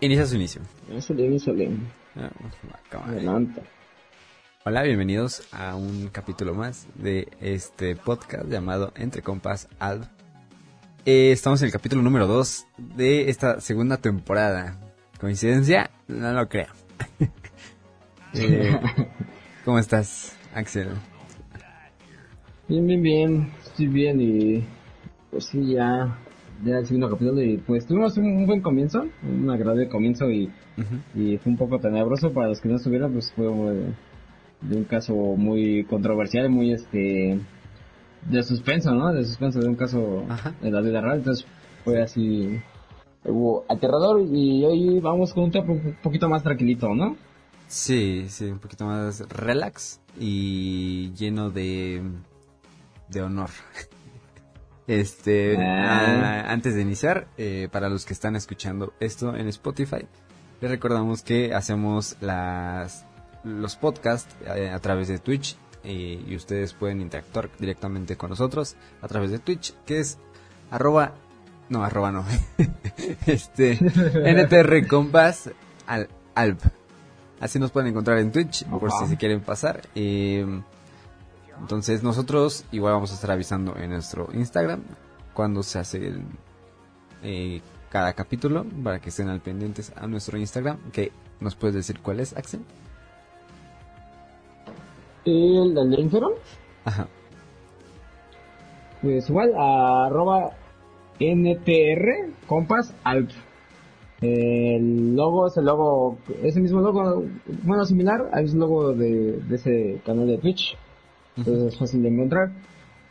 Inicia su inicio. Ah. Adelante. Hola, bienvenidos a un capítulo más de este podcast llamado Entre Compas Alb. Eh, estamos en el capítulo número 2 de esta segunda temporada. ¿Coincidencia? No lo creo. Eh, ¿Cómo estás, Axel? Bien, bien, bien. Estoy bien y pues sí, ya, ya el segundo capítulo y pues tuvimos un, un buen comienzo, un agradable comienzo y, y fue un poco tenebroso para los que no estuvieron, pues fue eh, de un caso muy controversial, muy este de suspenso, ¿no? De suspenso, de un caso Ajá. de la vida real, entonces fue así hubo aterrador y hoy vamos con un tema un poquito más tranquilito, ¿no? Sí, sí, un poquito más relax y lleno de, de honor. Este, Ah. antes de iniciar, eh, para los que están escuchando esto en Spotify, les recordamos que hacemos las, los podcasts eh, a través de Twitch eh, y ustedes pueden interactuar directamente con nosotros a través de Twitch, que es arroba, no, arroba no, este, NTR Compas al, Alp. Así nos pueden encontrar en Twitch, por si se quieren pasar. Eh, entonces nosotros igual vamos a estar avisando en nuestro Instagram cuando se hace el, eh, cada capítulo para que estén al pendientes a nuestro Instagram. Que nos puedes decir cuál es, Axel. El del Ajá. Pues igual, arroba NTR Compas Alp. El logo es el logo, ese mismo logo, bueno, similar, es el logo de, de ese canal de Twitch. Entonces es fácil de encontrar.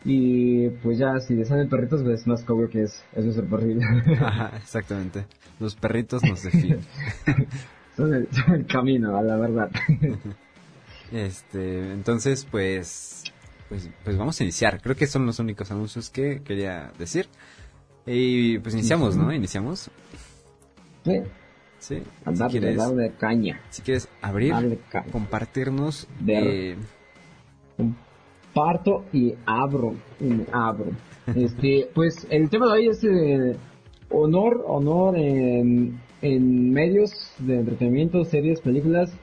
Y pues ya, si les salen perritos, pues es más que obvio que es, es nuestro perrito. Ajá, exactamente. Los perritos nos definen. son, el, son el camino, a la verdad. Este, entonces, pues, pues, pues vamos a iniciar. Creo que son los únicos anuncios que quería decir. Y pues iniciamos, ¿no? Iniciamos. Sí, Sí. a Si darle, quieres, darle caña. si quieres abrir, Darle caña. compartirnos. Ver. eh, parto y abro y abro. Este pues el tema de hoy es eh, honor honor en, en medios de entretenimiento series películas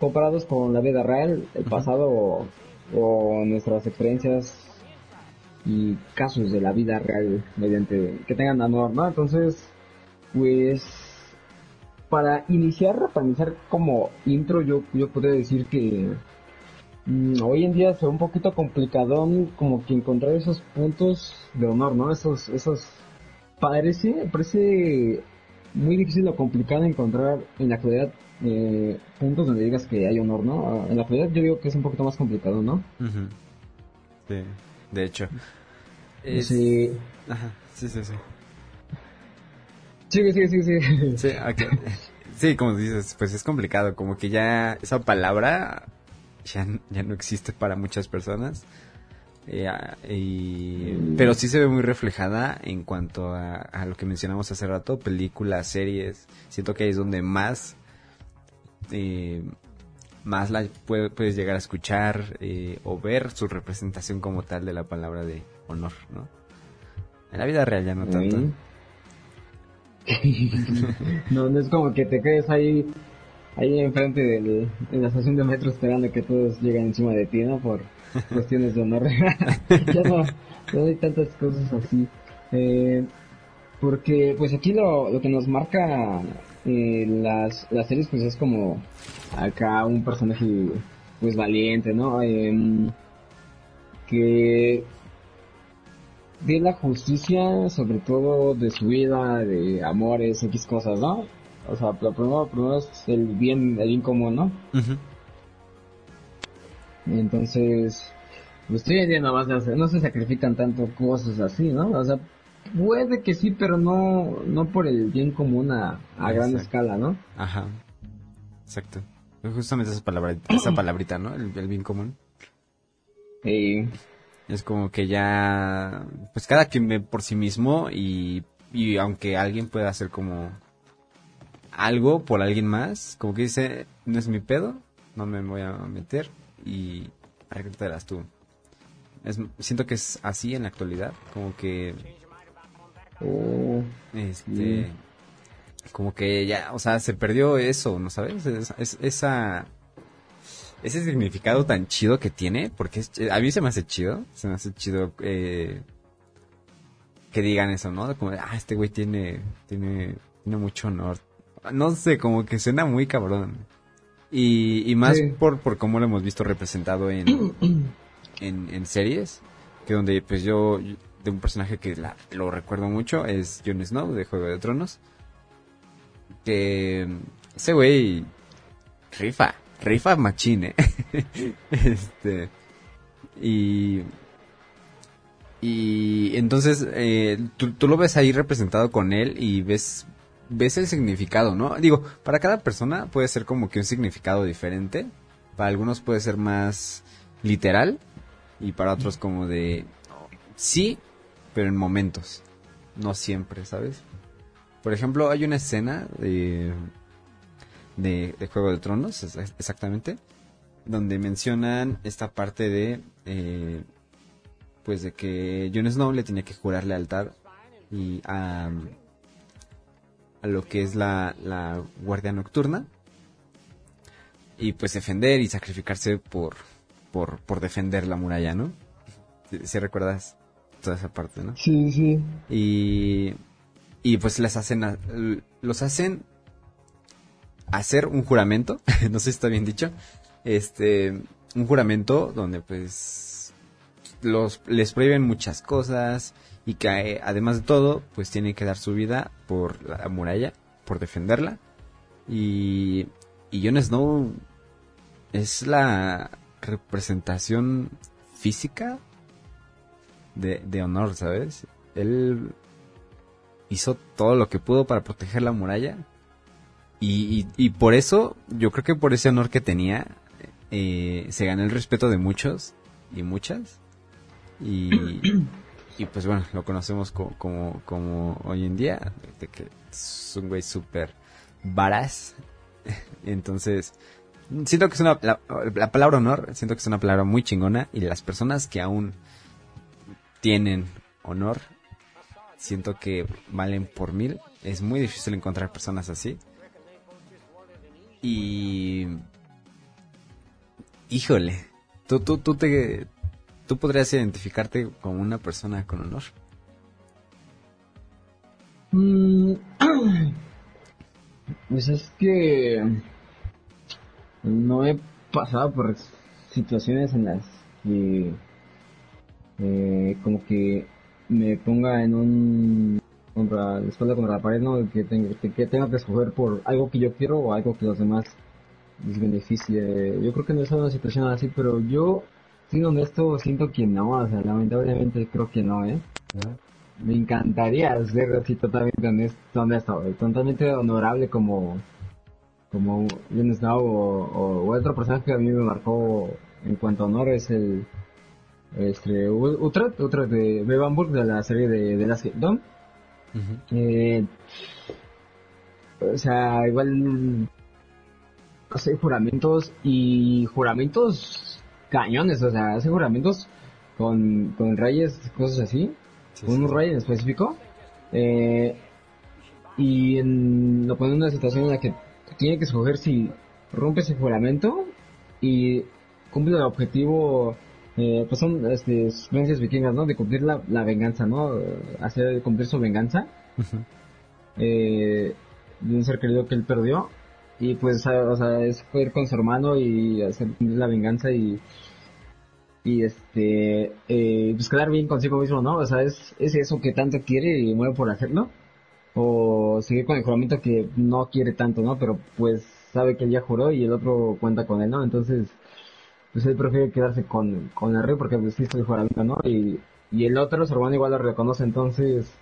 comparados con la vida real el pasado o, o nuestras experiencias y casos de la vida real mediante que tengan honor no entonces pues para iniciar para iniciar como intro yo yo podría decir que Mm, hoy en día se ve un poquito complicadón como que encontrar esos puntos de honor, ¿no? Esos, esos, parece, parece muy difícil o complicado encontrar en la actualidad eh, puntos donde digas que hay honor, ¿no? En la actualidad yo digo que es un poquito más complicado, ¿no? ujú. Sí, de hecho. Es- Sí, Ajá, sí, sí, sí. sigue, sigue, sigue, sigue. Sí, ok. Sí, como dices, pues es complicado, como que ya esa palabra ya, ya no existe para muchas personas. Eh, y- pero sí se ve muy reflejada en cuanto a, a lo que mencionamos hace rato, películas, series. Siento que ahí es donde más, eh, más la puede- puedes llegar a escuchar eh, o ver su representación como tal de la palabra de honor, ¿no? En la vida real ya no tanto. no, no es como que te quedes ahí, ahí enfrente del, en la estación de metro esperando que todos lleguen encima de ti, ¿no? Por cuestiones de honor. ya no, no hay tantas cosas así. Eh, porque, pues aquí lo, lo que nos marca eh, las, las series, pues es como acá un personaje, pues valiente, ¿no? Em, que de la justicia, sobre todo de su vida, de amores, X cosas, ¿no? O sea, lo primero, primero es el bien, el bien común, ¿no? Ujú. Entonces, pues más no se, sacrifican tanto cosas así, ¿no? O sea, puede que sí, pero no, no por el bien común a, a gran escala, ¿no? Ajá. Exacto. Justamente esa palabrita, esa palabrita, ¿no? El, el bien común. Eh, Es como que ya, pues cada quien ve por sí mismo y, y aunque alguien pueda hacer como algo por alguien más, como que dice, no es mi pedo, no me voy a meter y arréglatelas tú. Es, siento que es así en la actualidad, como que oh, este como que ya, o sea, se perdió eso, ¿no sabes? Es, esa, ese significado tan chido que tiene, porque a mí se me hace chido, se me hace chido eh, que digan eso, ¿no? Como, ah, este güey tiene, tiene, tiene mucho honor. No sé, como que suena muy cabrón. Y, y más por, por cómo lo hemos visto representado en, en, en series, que donde pues yo, de un personaje que la, lo recuerdo mucho, es Jon Snow de Juego de Tronos que ese güey rifa, rifa machine. este y y entonces eh, tú, tú, lo ves ahí representado con él y ves ves el significado, ¿no? Digo, para cada persona puede ser como que un significado diferente. Para algunos puede ser más literal y para otros como de sí, pero en momentos, no siempre, ¿sabes? Por ejemplo, hay una escena de, de, Juego de Tronos, exactamente, donde mencionan esta parte de, eh, pues de que Jon Snow le tenía que jurar lealtad y a, a lo que es la, la guardia nocturna y pues defender y sacrificarse por, por, por defender la muralla, ¿no? Si recuerdas toda esa parte, ¿no? Sí, sí. Y y pues les hacen, los hacen hacer un juramento, no sé si está bien dicho, este, un juramento donde pues los, les prohíben muchas cosas y que además de todo pues tienen que dar su vida por la muralla, por defenderla y, y Jon Snow es la representación física de, de honor, ¿sabes? Él hizo todo lo que pudo para proteger la muralla. Y, y, por eso, yo creo que por ese honor que tenía, eh, se ganó el respeto de muchos y muchas. Y, y pues bueno, lo conocemos como, como, hoy en día, es un güey súper varaz. Entonces, siento que es una, la, la, palabra honor, siento que es una palabra muy chingona y las personas que aún tienen honor siento que valen por mil. Es muy difícil encontrar personas así. Y... Híjole, tú, tú, tú, te, tú podrías identificarte como una persona con honor. Mm, pues es que no he pasado por situaciones en las que eh, como que me ponga en un contra la espalda contra la pared, ¿no? Que, tenga, que tenga que escoger por algo que yo quiero o algo que los demás les beneficie. Yo creo que no es una situación así, pero yo, siendo honesto, siento que no, o sea, lamentablemente creo que no, ¿eh? Me encantaría ser así totalmente honesto, honesto totalmente honorable como como Jon Snow o, o, otro personaje que a mí me marcó en cuanto a honor es el este, Utrecht, Utrecht de Bevanburg de la serie de, de Last Kingdom. eh, o sea, igual hace juramentos y juramentos cañones, o sea, hace juramentos con, con reyes, cosas así, con un rey en específico. Eh, y en, lo pone en una situación en la que tiene que escoger si rompe ese juramento y cumple el objetivo eh, pues son este, creencias vikingas, ¿no? De cumplir la, la venganza, ¿no? Hacer cumplir su venganza eh, de un ser querido que él perdió. Y pues, o sea, es ir con su hermano y hacer cumplir la venganza y y este eh, pues quedar bien consigo mismo, ¿no? O sea, es, es eso que tanto quiere y muere por hacerlo. O seguir con el juramento que no quiere tanto, ¿no? Pero pues sabe que él ya juró y el otro cuenta con él, ¿no? Entonces, pues él prefiere quedarse con, con el rey porque pues sí estoy fuera ¿no? Y, y el otro, su hermano igual lo reconoce, entonces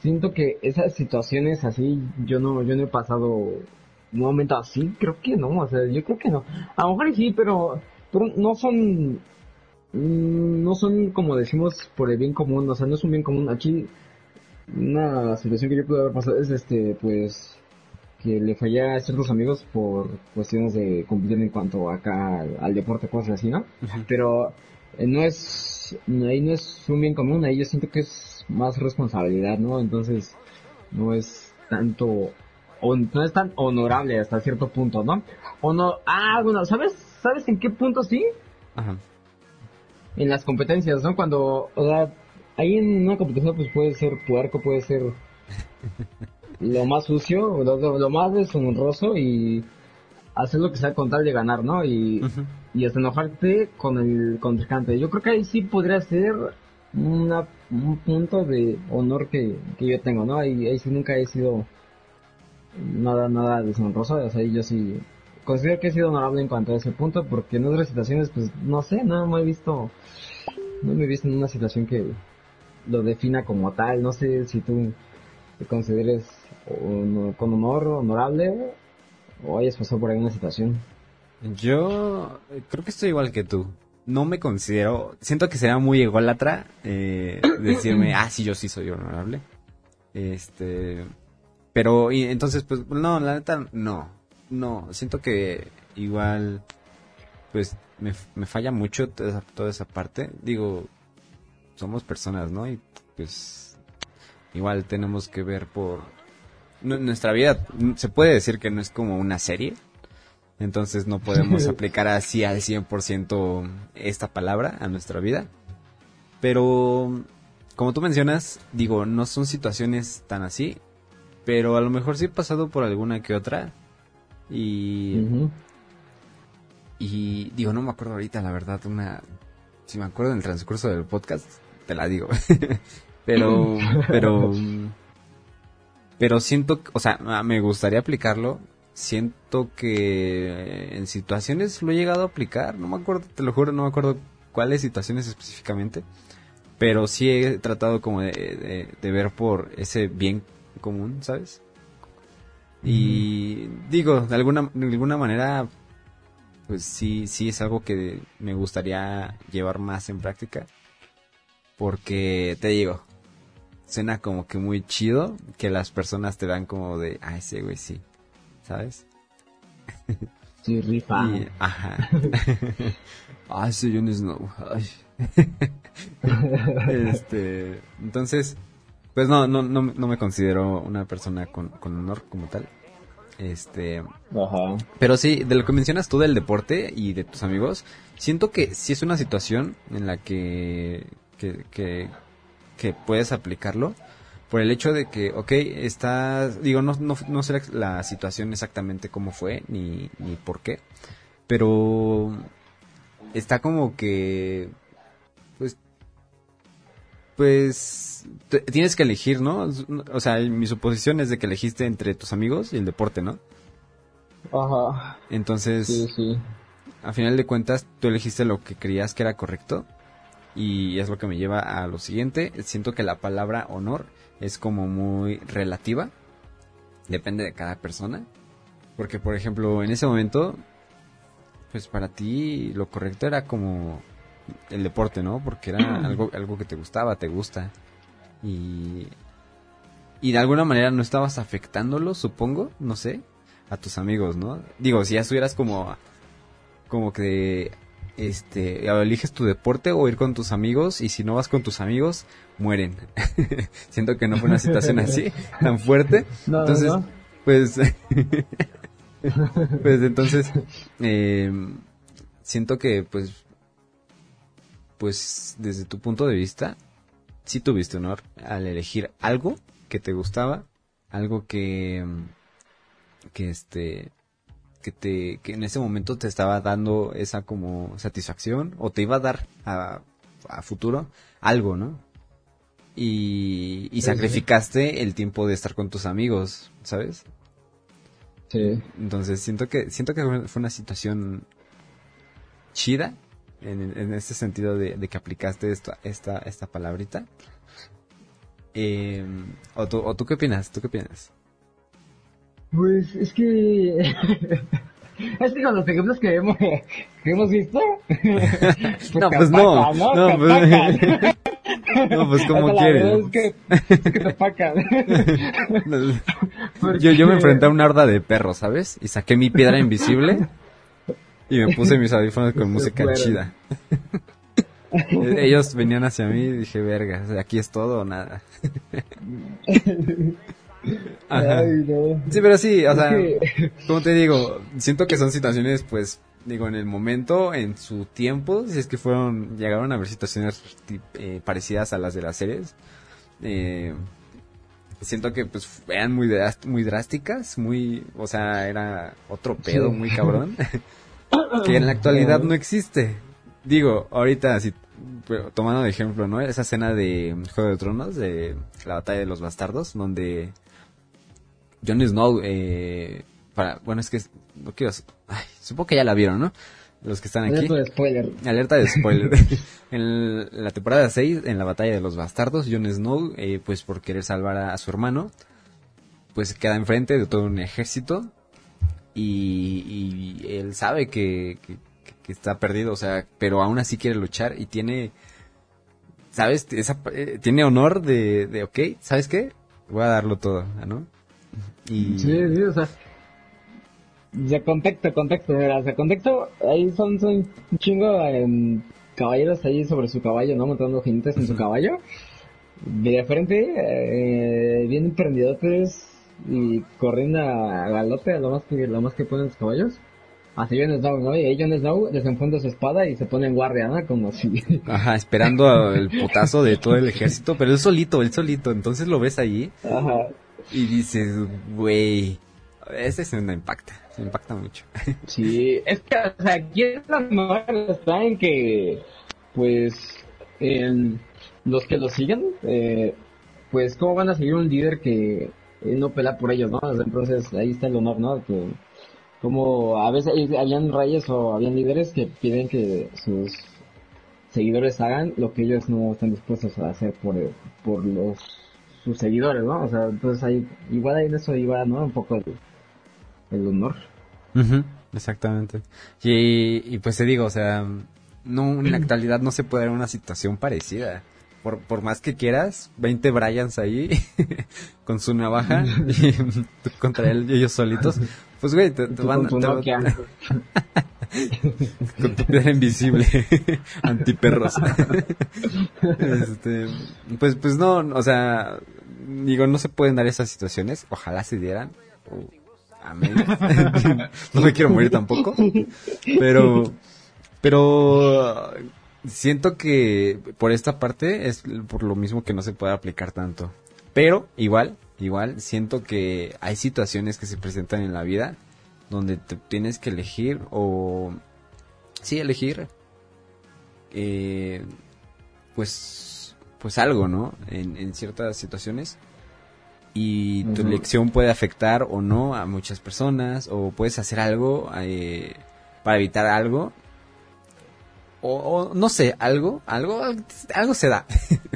siento que esas situaciones así, yo no, yo no he pasado un momento así, creo que no, o sea, yo creo que no. A lo mejor sí, pero, no son, no son como decimos por el bien común, o sea, no es un bien común. Aquí, una situación que yo pude haber pasado es este, pues, que le fallé a ciertos amigos por cuestiones de cumplir en cuanto acá al, deporte, cosas así, ¿no? Pero eh, no es, ahí no es un bien común, ahí yo siento que es más responsabilidad, ¿no? Entonces, no es tanto o no es tan honorable hasta cierto punto, ¿no? O no, ah, bueno, ¿sabes? ¿Sabes en qué punto sí? Ajá. En las competencias, ¿no? Cuando, o sea, ahí en una competición pues puede ser puerco, puede ser lo más sucio, lo, lo más deshonroso y hacer lo que sea con tal de ganar, ¿no? Y, y hasta enojarte con el contrincante. Yo creo que ahí sí podría ser una, un punto de honor que, que yo tengo, ¿no? Ahí, ahí sí nunca he sido nada, nada deshonroso, o sea, yo sí considero que he sido honorable en cuanto a ese punto, porque en otras situaciones, pues, no sé, no me he visto, no me he visto en una situación que lo defina como tal, no sé si tú te consideres con honor, honorable, o hayas pasado por alguna situación. Yo creo que estoy igual que tú. No me considero, siento que sería muy ególatra eh, decirme, ah, sí, yo sí soy honorable. Este, pero y, entonces, pues, no, la neta, no, no, siento que igual, pues, me, me falla mucho toda esa, toda esa parte. Digo, somos personas, ¿no? Y pues, igual tenemos que ver por nuestra vida se puede decir que no es como una serie. Entonces no podemos aplicar así al 100% esta palabra a nuestra vida. Pero, como tú mencionas, digo, no son situaciones tan así. Pero a lo mejor sí he pasado por alguna que otra. Y... Y digo, no me acuerdo ahorita, la verdad, una... Si me acuerdo en el transcurso del podcast, te la digo. pero... pero... Pero siento, o sea, me gustaría aplicarlo. Siento que en situaciones lo he llegado a aplicar. No me acuerdo, te lo juro, no me acuerdo cuáles situaciones específicamente. Pero sí he tratado como de, ver por ese bien común, ¿sabes? Y digo, de alguna, de alguna manera, pues sí, sí es algo que me gustaría llevar más en práctica. Porque te digo, suena como que muy chido que las personas te dan como de, ah, ese güey sí, ¿sabes? Sí, rifa. ajá. ah, ese Jon Snow. Ay. este, entonces, pues no, no, no, no me considero una persona con, con honor como tal. Este, Ajá. pero sí, de lo que mencionas tú del deporte y de tus amigos, siento que sí es una situación en la que, que, que que puedes aplicarlo por el hecho de que, ok, está, digo, no, no, no sé la, situación exactamente cómo fue ni, ni por qué, pero está como que, pues, tienes que elegir, ¿no? O sea, mi suposición es de que elegiste entre tus amigos y el deporte, ¿no? Ajá. Entonces, sí, sí. a final de cuentas, tú elegiste lo que creías que era correcto y es lo que me lleva a lo siguiente. Siento que la palabra honor es como muy relativa. Depende de cada persona. Porque, por ejemplo, en ese momento, pues para ti lo correcto era como el deporte, ¿no? Porque era algo, algo que te gustaba, te gusta. Y, y de alguna manera no estabas afectándolo, supongo, no sé, a tus amigos, ¿no? Digo, si ya estuvieras como, como que este, eliges tu deporte o ir con tus amigos y si no vas con tus amigos, mueren. Siento que no fue una situación así, tan fuerte. entonces, pues, pues entonces, eh, siento que pues, pues desde tu punto de vista, sí tuviste honor al elegir algo que te gustaba, algo que, que este, que te que en ese momento te estaba dando esa como satisfacción o te iba a dar a, futuro algo, ¿no? Y, y sacrificaste el tiempo de estar con tus amigos, ¿sabes? Sí. Entonces siento que siento que fue una situación chida en, en este sentido de, que aplicaste esta esta esta palabrita. Eh, ¿o, tú, ¿O tú qué opinas? ¿Tú qué opinas? Pues es que. es que con los ejemplos que hemos, que hemos visto. pues no, pues no. No, no, pues, no, pues como quieres. Es que, es que te pacan. yo, yo me enfrenté a una horda de perros, ¿sabes? Y saqué mi piedra invisible y me puse mis audífonos con música chida. Ellos venían hacia mí y dije, verga, aquí es todo o nada. Ajá. Ay, no. Sí, pero sí, o sea, como te digo, siento que son situaciones, pues, digo, en el momento, en su tiempo, si es que fueron, llegaron a haber situaciones eh, parecidas a las de las series, eh, siento que, pues, eran muy, drásticas, muy, o sea, era otro pedo Sí. muy cabrón, que en la actualidad no existe. Digo, ahorita, si, pero tomando de ejemplo, ¿no? Esa escena de Juego de Tronos, de la batalla de los bastardos, donde Jon Snow, eh, para, bueno, es que no quiero, ay, supongo que ya la vieron, ¿no? Los que están aquí. Alerta de spoiler. Alerta de spoiler. en la temporada 6, en la batalla de los bastardos, Jon Snow, eh, pues por querer salvar a, a su hermano, pues queda enfrente de todo un ejército y, y él sabe que, que- que está perdido, o sea, pero aún así quiere luchar y tiene, ¿sabes? Esa, eh, tiene honor de, de, ok, ¿sabes qué? Voy a darlo todo, ¿no? Y... Sí, sí, o sea. Ya contexto, contexto, mira, o sea, contexto, ahí son, son un chingo em, caballeros ahí sobre su caballo, ¿no? Montando jinetes en su caballo. De frente, eh, bien emprendidotes y corriendo a galope lo más que, lo más que pueden los caballos. Hacia Jon Snow, ¿no? Y ahí Jon Snow desenfunda su espada y se pone en guardia, ¿no? Como si... Ajá, esperando el putazo de todo el ejército, pero él solito, él solito, entonces lo ves allí Ajá. y dices, güey, esa escena impacta, se impacta mucho. Sí, es que, o sea, aquí la madre está en que, pues, en los que lo siguen, eh, pues, ¿cómo van a seguir un líder que no pela por ellos, no? Entonces, ahí está el honor, ¿no? Que, como a veces habían reyes o habían líderes que piden que sus seguidores hagan lo que ellos no están dispuestos a hacer por, por los sus seguidores, ¿no? O sea, entonces ahí, igual ahí en eso iba, ¿no? Un poco el, honor. Ujú, exactamente. Y, y pues te digo, o sea, no, en la actualidad no se puede dar una situación parecida. Por, por más que quieras, 20 Bryans ahí con su navaja y tú contra él, ellos solitos. Pues güey, te, van con tu te- Nokia. con tu piedra invisible antiperros este pues pues no o sea digo no se pueden dar esas situaciones ojalá se dieran amén no me quiero morir tampoco pero pero siento que por esta parte es por lo mismo que no se puede aplicar tanto. Pero igual igual siento que hay situaciones que se presentan en la vida donde te tienes que elegir o sí elegir eh, pues pues algo no en, en ciertas situaciones. Y tu elección puede afectar o no a muchas personas o puedes hacer algo eh, para evitar algo o, o no sé algo algo algo se da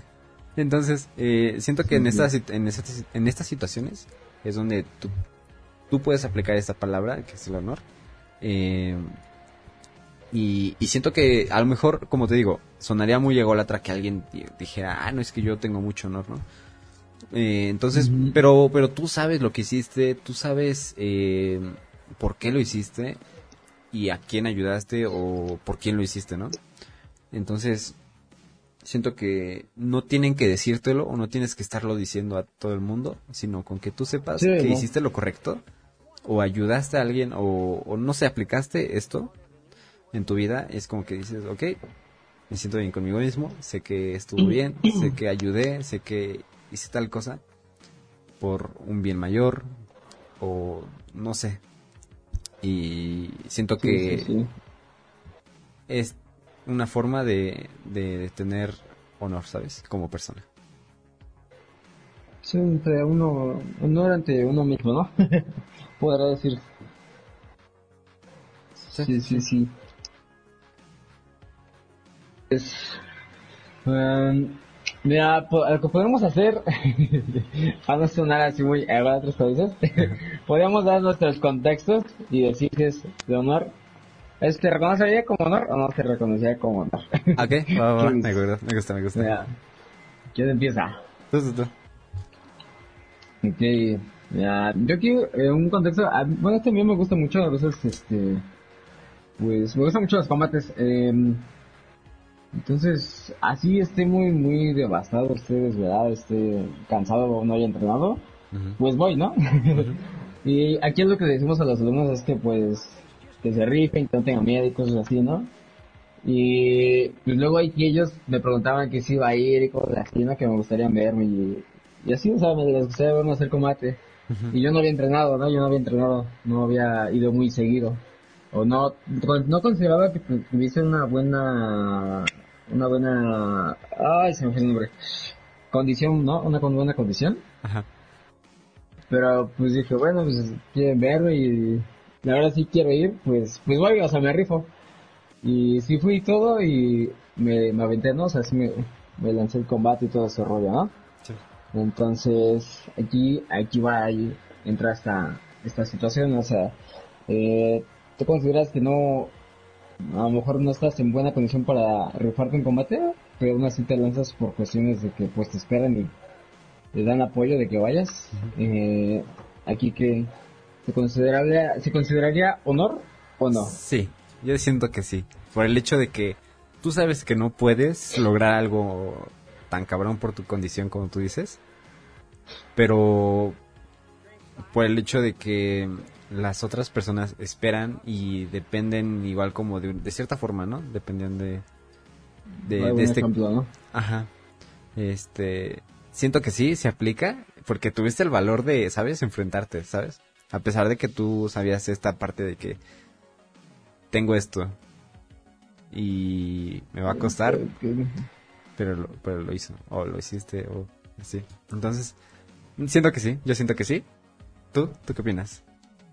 entonces eh, siento que en estas en estas en estas situaciones es donde tú tú puedes aplicar esta palabra, que es el honor. Eh, y, y siento que a lo mejor, como te digo, sonaría muy ególatra que alguien di- dijera, ah, no es que yo tengo mucho honor, ¿no? Eh, entonces, pero, pero tú sabes lo que hiciste, tú sabes eh, por qué lo hiciste y a quién ayudaste o por quién lo hiciste, ¿no? Entonces, siento que no tienen que decírtelo o no tienes que estarlo diciendo a todo el mundo, sino con que tú sepas Sí, que ¿no? hiciste lo correcto o ayudaste a alguien o, o no sé, aplicaste esto en tu vida, es como que dices, ok, me siento bien conmigo mismo, sé que estuvo bien, sé que ayudé, sé que hice tal cosa por un bien mayor o no sé. Y siento que sí, sí. es una forma de, de, de tener honor, ¿sabes? Como persona. Sí, entre uno, honor ante uno mismo, ¿no? Podrá decir. Sí, sí, sí. Es, em, mira, lo que podemos hacer, para no sonar así muy a otros países, podríamos dar nuestros contextos y decir si es de honor. ¿Es te reconocería como honor o no te reconocería como honor? Ok, va, va, va, ¿Qué me gusta, me gusta, me gusta. Mira, ¿quién empieza? Tú, tú, tú. Ok, ya, yo quiero eh, un contexto, a- bueno, este a mí me gusta mucho, a veces, este, pues, me gustan mucho los combates, eh, entonces, así esté muy, muy devastado, esté desvelado, esté cansado o no haya entrenado, pues voy, ¿no? y aquí es lo que decimos a los alumnos es que pues que se rifen, que no tengan miedo y cosas así, ¿no? Y pues luego hay que ellos me preguntaban que si iba a ir y cosas así, ¿no? Que me gustaría verme y, y así, o sea, me les gustaría verme hacer combate. Y yo no había entrenado, ¿no? Yo no había entrenado, no había ido muy seguido. O no, no consideraba que tuviese una buena, una buena, ay, se me fue el nombre. Condición, ¿no? Una buena condición. Ajá. Pero pues dije, bueno, pues quieren verme y la verdad sí quiero ir, pues, pues voy, o sea, me rifo. Y sí fui todo y me, me aventé, ¿no? O sea, sí me, me lancé el combate y todo ese rollo, ¿no? Sí. Entonces, aquí, aquí va, ahí entra esta, esta situación, o sea, eh, ¿tú consideras que no, a lo mejor no estás en buena condición para rifarte en combate? Pero aún así te lanzas por cuestiones de que pues te esperan y te dan apoyo de que vayas. eh, aquí que se consideraría, se consideraría honor o no? Sí, yo siento que sí. Por el hecho de que tú sabes que no puedes lograr algo tan cabrón por tu condición como tú dices. Pero por el hecho de que las otras personas esperan y dependen igual como de, de cierta forma, ¿no? Dependen de, de, este... Ejemplo, ¿no? Ajá. Este... Siento que sí, se aplica porque tuviste el valor de, ¿sabes? Enfrentarte, ¿sabes? A pesar de que tú sabías esta parte de que tengo esto y me va a costar, pero lo, pero lo hizo, o lo hiciste, o así. Entonces, siento que sí, yo siento que sí. ¿Tú? ¿Tú qué opinas?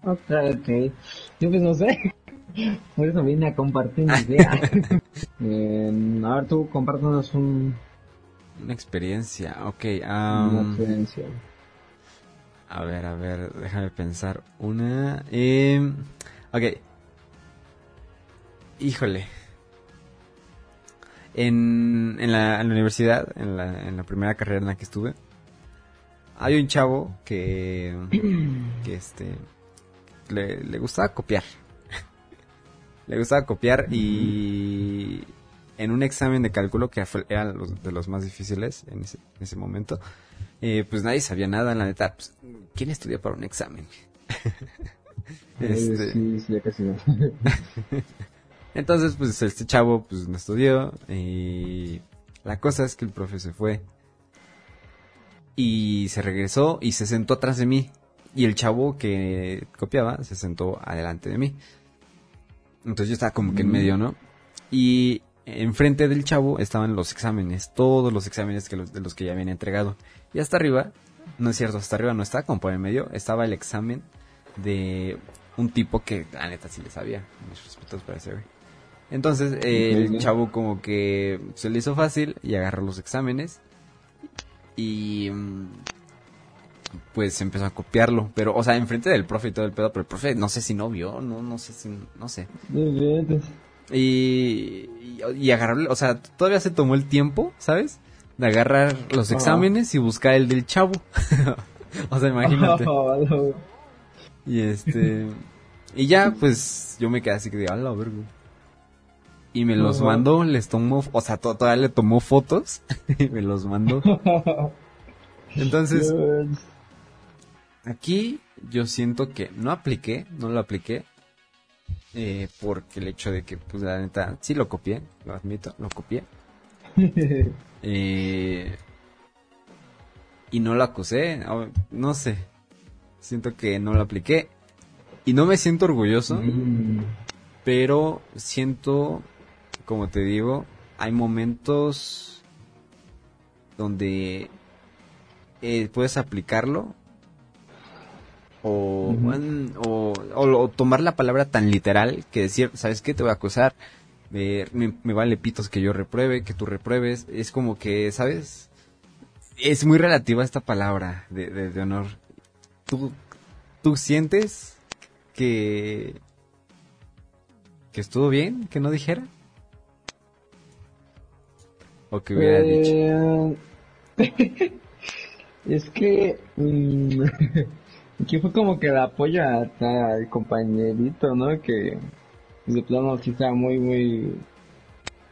Ok, ok. Yo pues no sé. Por eso vine a compartir mi idea. eh, a ver, tú compártanos un... Una experiencia, ok. Um... Una experiencia. A ver, a ver, déjame pensar. Una... Eh... Ok. Híjole. En, en, la, en la universidad, en la, en la primera carrera en la que estuve, hay un chavo que, que este, le, le gustaba copiar. le gustaba copiar y en un examen de cálculo que era de los más difíciles en ese, en ese momento, eh, pues nadie sabía nada, en la neta. Pues, ¿Quién estudia para un examen? este... Sí, sí, ya casi no. Entonces, pues este chavo pues no estudió y la cosa es que el profe se fue y se regresó y se sentó atrás de mí y el chavo que copiaba se sentó adelante de mí. Entonces yo estaba como que en medio, ¿no? Y enfrente del chavo estaban los exámenes, todos los exámenes que los, de los que ya habían entregado. Y hasta arriba, no es cierto, hasta arriba no estaba como por en medio, estaba el examen de un tipo que la neta sí le sabía. Mis respetos para ese güey. Entonces el chavo como que se le hizo fácil y agarró los exámenes y mm, pues empezó a copiarlo, pero o sea, enfrente del profe y todo el pedo, pero el profe no sé si no vio, no no sé si no sé. Y, y, agarró, o sea, todavía se tomó el tiempo, ¿sabes? De agarrar los exámenes y buscar el del chavo. o sea, imagínate. y este y ya pues yo me quedé así que "A la verga." y me los mandó, les tomó, o sea, todavía le tomó fotos y me los mandó. Entonces, aquí yo siento que no apliqué, no lo apliqué, eh, porque el hecho de que, pues la neta, sí lo copié, lo admito, lo copié. eh, y no lo acusé, no sé, siento que no lo apliqué. Y no me siento orgulloso, mm. pero siento como te digo, hay momentos donde eh, puedes aplicarlo o, o, tomar la palabra tan literal que decir, ¿sabes qué? Te voy a acusar, me, vale pitos que yo repruebe, que tú repruebes, es como que, ¿sabes? Es muy relativa esta palabra de, de honor. ¿Tú, ¿Tú sientes que, que estuvo bien que no dijera? ¿O que hubiera dicho? Eh, es que... Mm, que fue como que el apoyo al compañerito, ¿no? Que de plano sí estaba muy, muy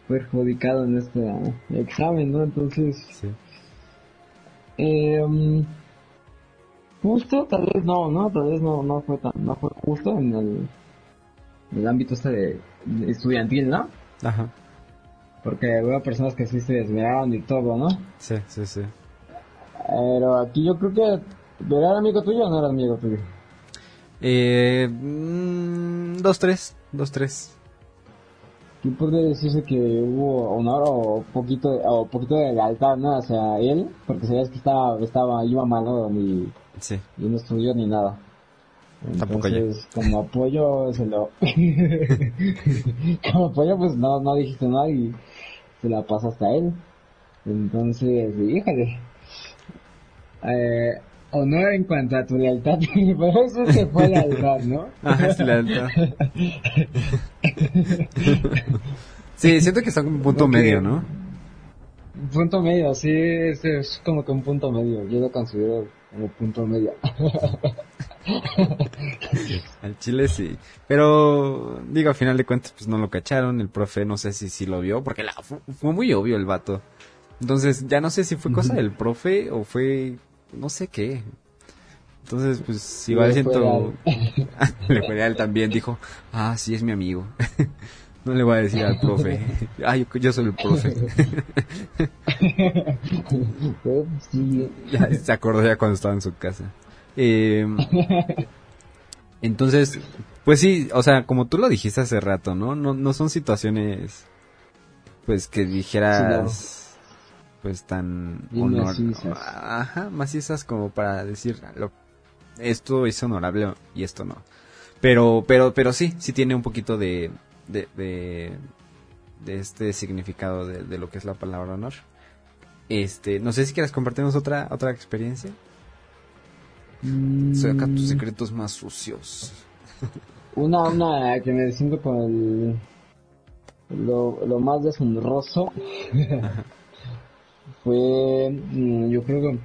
perjudicado en este examen, ¿no? Entonces... Sí. Eh, justo, tal vez no, ¿no? Tal vez no, no fue tan, no fue justo en el, en el ámbito este de, de estudiantil, ¿no? Ajá. Porque veo personas que sí se desviaron y todo, ¿no? Sí, sí, sí. Pero aquí yo creo que, ¿era amigo tuyo o no era amigo tuyo? Eh, mm, dos, tres, dos, tres. ¿Quién podría decirse que hubo honor o poquito, o poquito de lealtad, ¿no? Hacia él, porque sabías que estaba, estaba, iba mal, ¿no? Ni, Sí. y no estudió ni nada. Tampoco yo. Entonces, como apoyo, se lo... como apoyo, pues no, no dijiste nada y se la pasaste a él. Entonces, híjole. Eh, honor en cuanto a tu lealtad, pero eso se fue lealtad, ¿no? Ajá, es lealtad. sí, siento que está como un punto medio, ¿no? Punto medio, sí, es, es como que un punto medio. Yo lo considero como punto medio. Al chile sí. Pero, digo, a final de cuentas, pues no lo cacharon. El profe no sé si sí lo vio, porque la, fu- fue, muy obvio el vato. Entonces, ya no sé si fue cosa del profe o fue no sé qué. Entonces, pues igual Le siento... Le fue a él también, dijo, ah, sí, es mi amigo. no le voy a decir al profe. ah, yo, yo soy el profe. Ya se acordó ya cuando estaba en su casa. Eh, entonces, pues sí, o sea, como tú lo dijiste hace rato, ¿no? No, no son situaciones, pues que dijeras, pues tan honor- macizas. Ajá, macizas como para decir, lo, esto es honorable y esto no. Pero, pero, pero sí, sí tiene un poquito de, de, de, de este significado de, de lo que es la palabra honor. Este, no sé si quieres compartirnos otra, otra experiencia. Mm, Saca tus secretos más sucios. Una, una que me siento con el, lo, lo más deshonroso fue, mm, yo creo que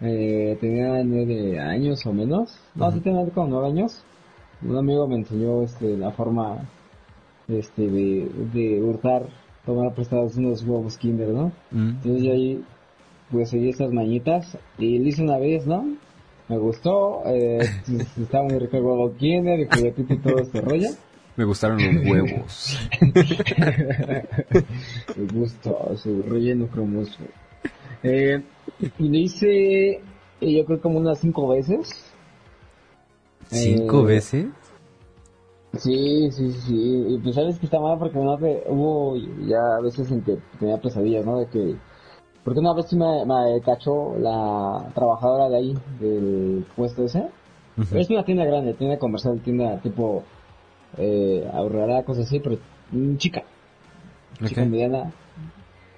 eh, tenía nueve años o menos, no, sí tenía como nueve años. Un amigo me enseñó este, la forma este, de, de hurtar, tomar prestados unos huevos Kinder, ¿no? Mm. Entonces yo ahí pues seguí esas mañitas y lo hice una vez, ¿no? Me gustó, eh, estaba muy rico el huevo Kinder, el juguetito y todo este rollo. Me gustaron los huevos. Me gustó su relleno cremoso. Eh, y lo hice, eh, yo creo como unas cinco veces. ¿Cinco Eh, veces? Sí, sí, sí. Y pues sabes que está mal porque no te, hubo ya a veces en que tenía pesadillas, ¿no? De que, porque una vez sí me, me cachó la trabajadora de ahí, del puesto ese. Ujú. Es una tienda grande, tienda comercial, tienda tipo, eh, ahorrará, cosas así, pero mm, chica, chica mediana.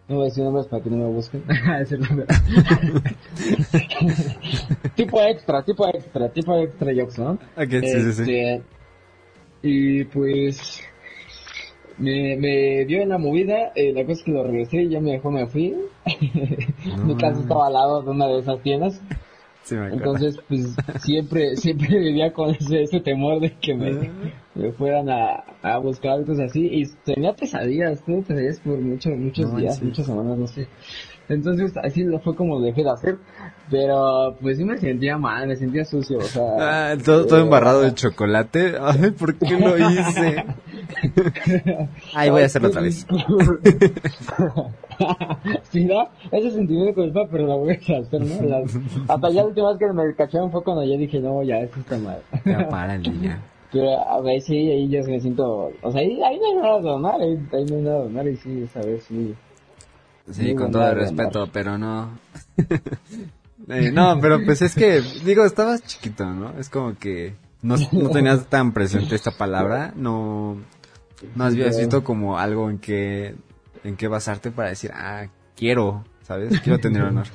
No voy a decir nombres para que no me busquen. Es el nombre. tipo extra, tipo extra, tipo extra jokes, ¿no? Ok, sí, sí, sí. Este, Y pues me, me dio en la movida, eh, la cosa es que lo regresé y ya me dejó, me fui. Mi casa estaba al lado de una de esas tiendas. Sí, me acuerdo. Entonces, pues siempre, siempre vivía con ese, ese temor de que me, me fueran a, a buscar algo así. Y tenía pesadillas, tuve pesadillas por muchos, muchos No días, muchas semanas, no sé. Entonces, así lo fue como dejé de hacer. Pero, pues sí me sentía mal, me sentía sucio, o sea. Ah, todo, todo eh, embarrado de chocolate. Ay, ¿por qué lo hice? Ay, voy a hacerlo otra vez. sí, ¿no? Ese sentimiento de culpa, pero lo voy a hacer, ¿no? Las- hasta ya la última vez que me cacharon fue cuando ya dije, no, ya, esto está mal. Ya párale, ya. Pero a ver, sí, ahí ya me siento, o sea, ahí, ahí no hay nada donar, ahí, ahí no hay nada donar, y sí, esa vez sí. Sí, Muy con todo el respeto, pero no. Eh, no, pero pues es que, digo, estabas chiquito, ¿no? Es como que no, no tenías tan presente esta palabra, no, no habías visto como algo en que, en que basarte para decir, ah, quiero, ¿sabes? Quiero tener honor.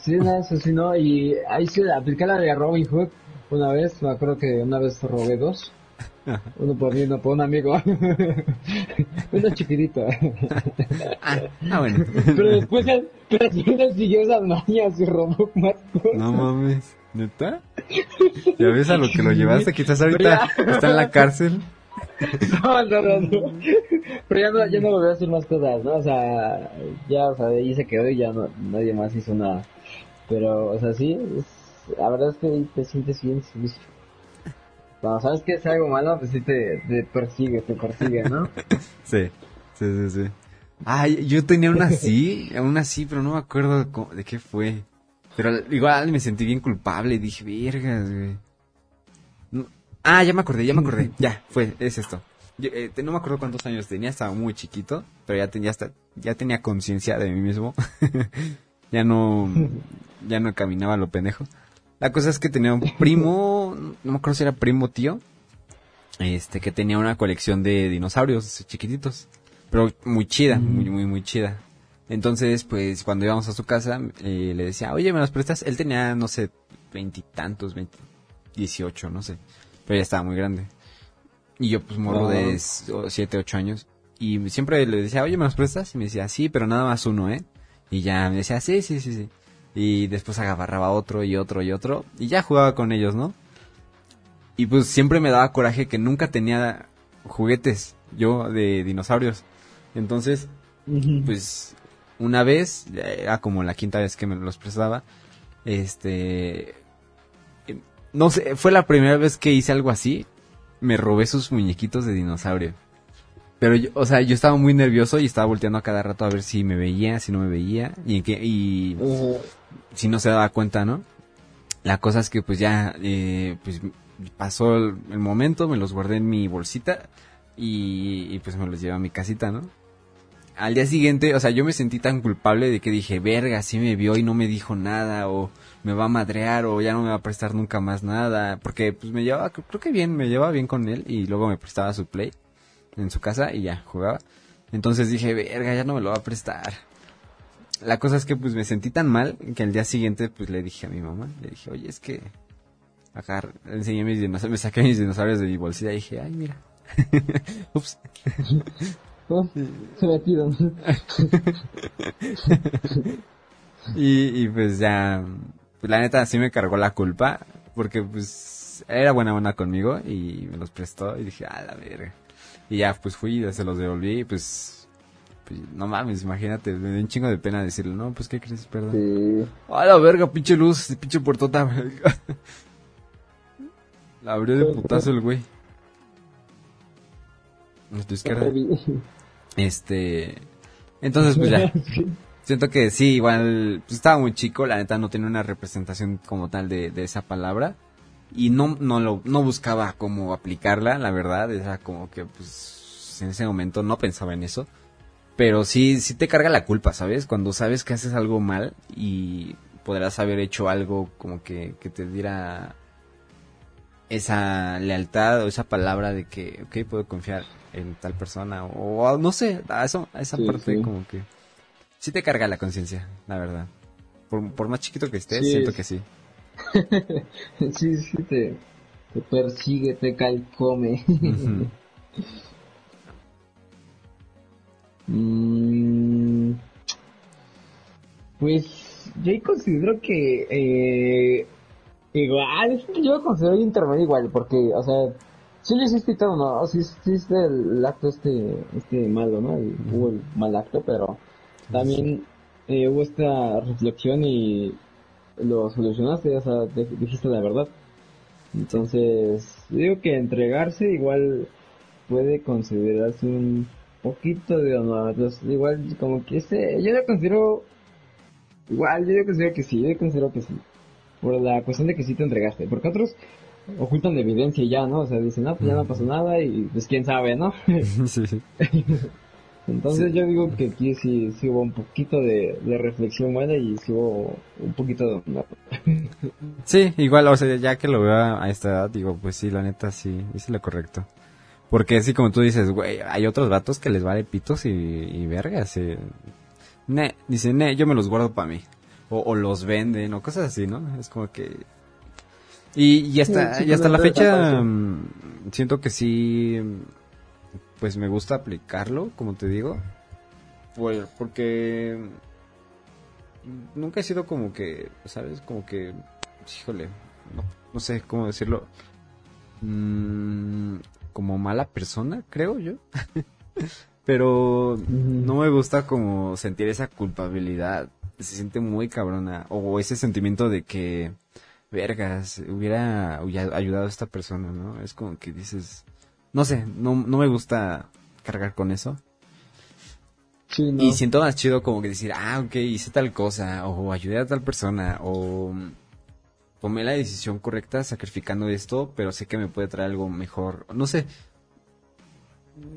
Sí, no, eso sí, no, y ahí sí apliqué la de Robin Hood una vez, me acuerdo que una vez robé dos. Uno por mí, uno por un amigo. uno chiquitito. Ah, ah, bueno. pero después él, pero después él siguió esas mañas y robó más cosas. No mames, ¿neta? ¿Ya ves a lo que lo llevaste? Quizás ahorita está en la cárcel. No, no, no, no. Pero ya no, ya no volvió a hacer más cosas, ¿no? O sea, ya, o sea, de ahí se quedó y ya no, nadie más hizo nada. Pero, o sea, sí, es- la verdad es que ahí te sientes bien. Cuando sabes que es algo malo, pues sí te, te persigue, te persigue, ¿no? Sí, sí, sí, sí. Ay, yo tenía una así, una así, pero no me acuerdo de qué fue. Pero igual me sentí bien culpable y dije, vergas, güey. No- Ah, ya me acordé, ya me acordé. Ya, fue, es esto. Yo, eh, no me acuerdo cuántos años tenía, estaba muy chiquito, pero ya tenía hasta, ya tenía conciencia de mí mismo. ya no, ya no caminaba lo pendejo. La cosa es que tenía un primo, no me acuerdo si era primo tío, este, que tenía una colección de dinosaurios chiquititos, pero muy chida, muy, muy, muy chida. Entonces, pues, cuando íbamos a su casa, eh, le decía, oye, ¿me los prestas? Él tenía, no sé, veintitantos, dieciocho, no sé, pero ya estaba muy grande. Y yo, pues, morro de siete, ocho años. Y siempre le decía, oye, ¿me los prestas? Y me decía, sí, pero nada más uno, ¿eh? Y ya me decía, sí, sí, sí, sí. Y después agarraba otro y otro y otro. Y ya jugaba con ellos, ¿no? Y pues siempre me daba coraje que nunca tenía juguetes yo de dinosaurios. Entonces, pues una vez, era como la quinta vez que me los prestaba, este, no sé, fue la primera vez que hice algo así, me robé sus muñequitos de dinosaurio. Pero, yo, o sea, yo estaba muy nervioso y estaba volteando a cada rato a ver si me veía, si no me veía, y, en qué- y. si no se daba cuenta, ¿no? La cosa es que pues ya, eh, pues pasó el, momento, me los guardé en mi bolsita y, y, pues me los llevé a mi casita, ¿no? Al día siguiente, o sea, yo me sentí tan culpable de que dije, verga, sí me vio y no me dijo nada, o me va a madrear, o ya no me va a prestar nunca más nada, porque pues me llevaba, creo que bien, me llevaba bien con él y luego me prestaba su play en su casa y ya, jugaba. Entonces dije, verga, ya no me lo va a prestar. La cosa es que pues me sentí tan mal que al día siguiente pues le dije a mi mamá, le dije, oye, es que acá le enseñé mis dinosaurios, me saqué mis dinosaurios de mi bolsilla y dije, ay, mira. Ups. Oh, se metieron. Y, y pues ya, pues la neta sí me cargó la culpa, porque pues era buena buena conmigo y me los prestó y dije, a la verga. Y ya pues fui y se los devolví y pues, pues, no mames, imagínate, me dio un chingo de pena decirle, no, pues qué crees, perdón. Sí. A la verga, pinche luz, pinche puertota. la abrió de putazo el güey. A tu izquierda. Este. Entonces, pues ya. Siento que sí, igual. Pues estaba muy chico, la neta no tenía una representación como tal de, de esa palabra. Y no, no lo, no buscaba cómo aplicarla, la verdad. Era como que, pues, en ese momento no pensaba en eso. Pero sí, sí te carga la culpa, ¿sabes? Cuando sabes que haces algo mal y podrás haber hecho algo como que, que te diera esa lealtad o esa palabra de que, ok, puedo confiar en tal persona o, o no sé, a eso, a esa Sí, parte sí. como que sí te carga la conciencia, la verdad. Por, por más chiquito que estés, Sí, siento es- que sí. sí, sí, te, te persigue, te calcome. Ujú. Mm, pues yo considero que eh, igual, es que yo considero intermedio igual, porque, o sea, sí lo hiciste y todo, ¿no? Sí hiciste el acto este, este malo, ¿no? Y hubo el mal acto, pero también eh, hubo esta reflexión y lo solucionaste, o sea, te- dijiste la verdad. Entonces, digo que entregarse igual puede considerarse un poquito de honor. Igual, como que ese, yo lo considero, igual, yo considero que sí, yo considero que sí. Por la cuestión de que sí te entregaste. Porque otros ocultan la evidencia y ya, ¿no? O sea, dicen, no, pues ya no pasó nada y pues quién sabe, ¿no? sí, sí. Entonces yo digo que aquí sí, sí hubo un poquito de, de reflexión buena y sí hubo un poquito de honor. Sí, igual, o sea, ya que lo veo a esta edad, digo, pues sí, la neta sí, hice lo correcto. Porque así como tú dices, güey, hay otros vatos que les vale pitos y, y vergas. y- Ne, dicen, ne, yo me los guardo para mí. O, o los venden, o cosas así, ¿no? Es como que... Y, y hasta, Sí, y hasta la pues, fecha mm, siento que sí, pues me gusta aplicarlo, como te digo. Por- porque nunca he sido como que, ¿sabes? Como que, híjole, no, no sé cómo decirlo. Mm, como mala persona, creo yo. Pero no me gusta como sentir esa culpabilidad. Se siente muy cabrona. O ese sentimiento de que vergas, hubiera ayudado a esta persona, ¿no? Es como que dices, no sé, no, no me gusta cargar con eso. Y siento más chido como que decir, ah, ok, hice tal cosa, o ayudé a tal persona, o tomé la decisión correcta sacrificando esto, pero sé que me puede traer algo mejor. No sé.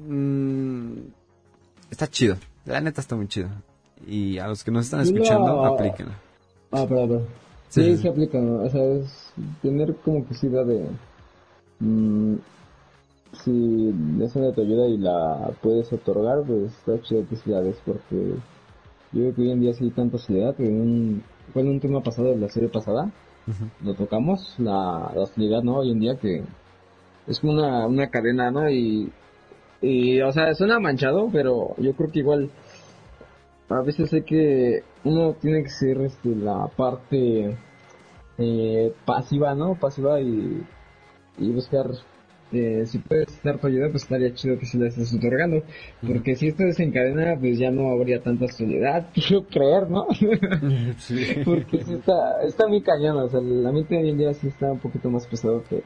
Mm, está chido. La neta está muy chido. Y a los que nos están escuchando, aplíquenlo. Ah, perdón. Sí, se aplica, O sea, es tener como que sí de... Mmm, si esa de tu ayuda y la puedes otorgar, pues está chido que sí la des, porque yo creo que hoy en día sí hay tanta soledad, que un, fue en un tema pasado de la serie pasada, lo tocamos, la, la soledad, ¿no? Hoy en día que es como una, una cadena, ¿no? Y, y, o sea, suena manchado, pero yo creo que igual a veces sé que uno tiene que ser este, la parte eh, pasiva, ¿no? Pasiva y, y buscar, eh, si puedes dar tu ayuda, pues estaría chido que se la estés otorgando. Porque si esto desencadena, pues ya no habría tanta soledad, quiero creer, ¿no? Porque sí está, está muy cañón, o sea, la mente hoy en día sí está un poquito más pesado que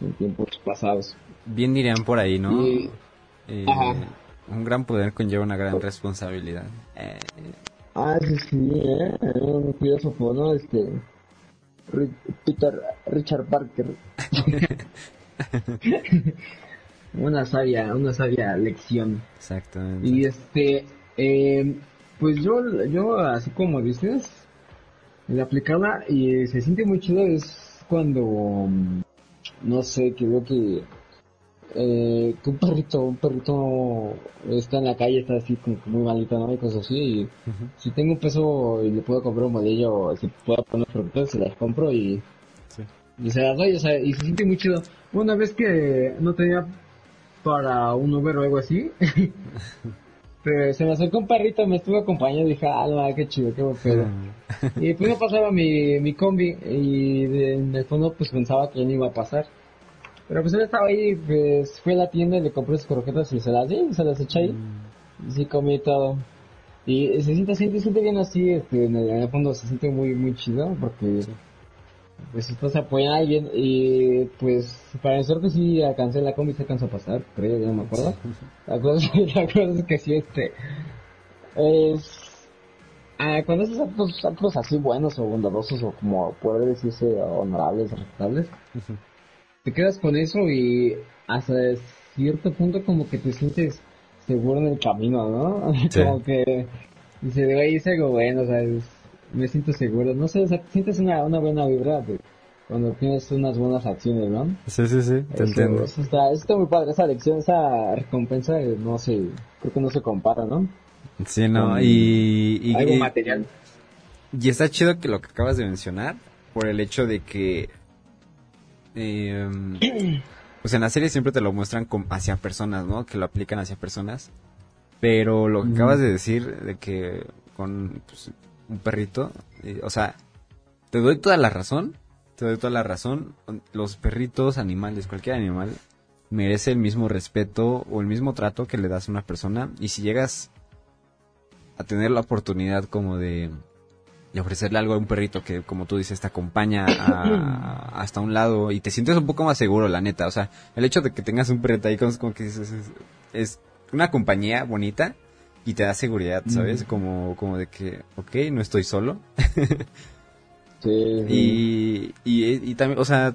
en tiempos pasados. Bien dirían por ahí, ¿no? Eh, un gran poder conlleva una gran responsabilidad. Eh. Ah, sí, sí, eh. Un filósofo, ¿no? Este. Peter Richard Parker. una sabia, una sabia lección. Exactamente. Y este, eh, pues yo, yo así como dices, de aplicarla y se siente muy chido es cuando, no sé, que veo que eh, que un perrito, un perrito está en la calle, está así como muy malito, ¿no? Y cosas así. Y si tengo un peso y le puedo comprar un modelo, si puedo poner perritos, se las compro y, y se las doy, o sea, y se siente muy chido. Una vez que no tenía para un Uber o algo así, pero se me acercó un perrito, me estuvo acompañando y dije, ah, no, qué chido, qué pedo. y pues no pasaba mi, mi combi y en el fondo pues pensaba que no iba a pasar. Pero pues él estaba ahí, pues fue a la tienda y le compré sus croquetas y se las di, se las eché ahí. Mm. Y sí comí todo. Y se siente, se siente bien así, este, en, el, fondo se siente muy, muy chido porque pues estás apoyando a alguien y pues para el que sí alcancé la combi se alcanzó a pasar, creo, ya no me acuerdo. La cosa, la cosa es que sí, este, es, ah, cuando haces actos, actos así buenos o bondadosos o como poder decirse honorables, respetables, te quedas con eso y hasta cierto punto como que te sientes seguro en el camino, ¿no? como que dice, güey, es algo bueno, o sea, me siento seguro, no sé, o sea, sientes una, una buena vibra cuando tienes unas buenas acciones, ¿no? Sí, sí, sí, te entiendo. Eso está, está muy padre, esa lección, esa recompensa, no sé, creo que no se compara, ¿no? Sí, no, y, y... Algo material. Y está chido que lo que acabas de mencionar, por el hecho de que eh, pues en la serie siempre te lo muestran hacia personas, ¿no? Que lo aplican hacia personas. Pero lo que acabas de decir, de que con pues, un perrito, eh, o sea, te doy toda la razón, te doy toda la razón. Los perritos, animales, cualquier animal, merece el mismo respeto o el mismo trato que le das a una persona. Y si llegas a tener la oportunidad como de y ofrecerle algo a un perrito que, como tú dices, te acompaña hasta un lado y te sientes un poco más seguro, la neta. O sea, el hecho de que tengas un perrito ahí como, que es, es, una compañía bonita y te da seguridad, ¿sabes? Como, como de que, ok, no estoy solo. sí, y, y, también, o sea,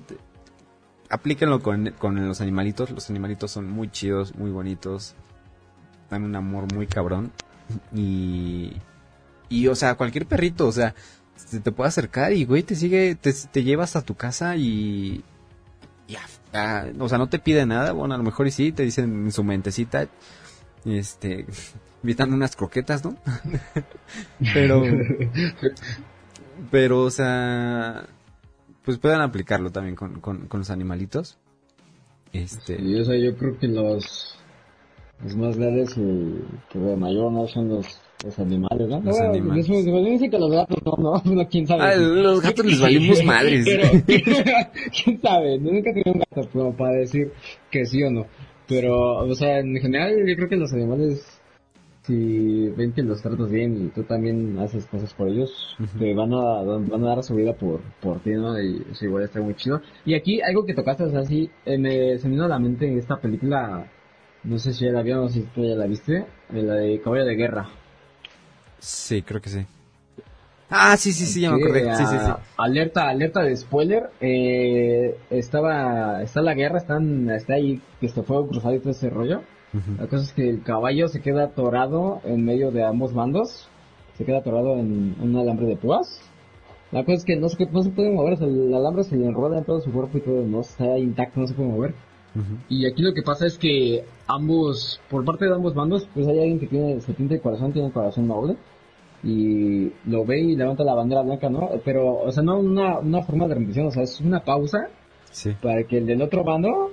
aplíquenlo con, con los animalitos. Los animalitos son muy chidos, muy bonitos. Dan un amor muy cabrón. Y y, o sea, cualquier perrito, o sea, se te puede acercar y, güey, te sigue, te, te llevas a tu casa y... Ya, o sea, no te pide nada, bueno, a lo mejor y sí, te dicen en su mentecita, este, invitan unas croquetas, ¿no? pero, pero, o sea, pues pueden aplicarlo también con, con, con los animalitos. Este. Sí, o sea, yo creo que los, los más grandes y que de mayor no son los los animales, ¿no? Los animales. dicen que los gatos no, no, quién sabe. Ah, los gatos les valimos madres. quién sabe, nunca he un gato como para decir que sí o no. Pero, o sea, en general yo creo que los animales si ven que los tratas bien y tú también haces cosas por ellos, te van a, van a dar su vida por, por ti, ¿no? Y eso igual está muy chido. Y aquí algo que tocaste, o sea, sí, eh, me se me vino a la mente en esta película, no sé si ya la vio, no sé si tú ya la viste, la de Caballo de Guerra. Sí, creo que sí. Ah, sí, sí, sí, ya me acordé. Sí, sí, sí. Alerta, alerta de spoiler. Eh, estaba, está la guerra, están, está ahí, que se fue cruzado y todo ese rollo. Ujú. La cosa es que el caballo se queda atorado en medio de ambos bandos. Se queda atorado en un alambre de púas. La cosa es que no se, no se puede mover, o sea, el alambre se le enrola en todo su cuerpo y todo, no está intacto, no se puede mover. Ujú. Y aquí lo que pasa es que ambos, por parte de ambos bandos, pues hay alguien que tiene, se pinta el corazón, tiene el corazón noble. Y lo ve y levanta la bandera blanca, ¿no? Pero, o sea, no una, una forma de rendición, o sea, es una pausa Sí. para que el del otro bando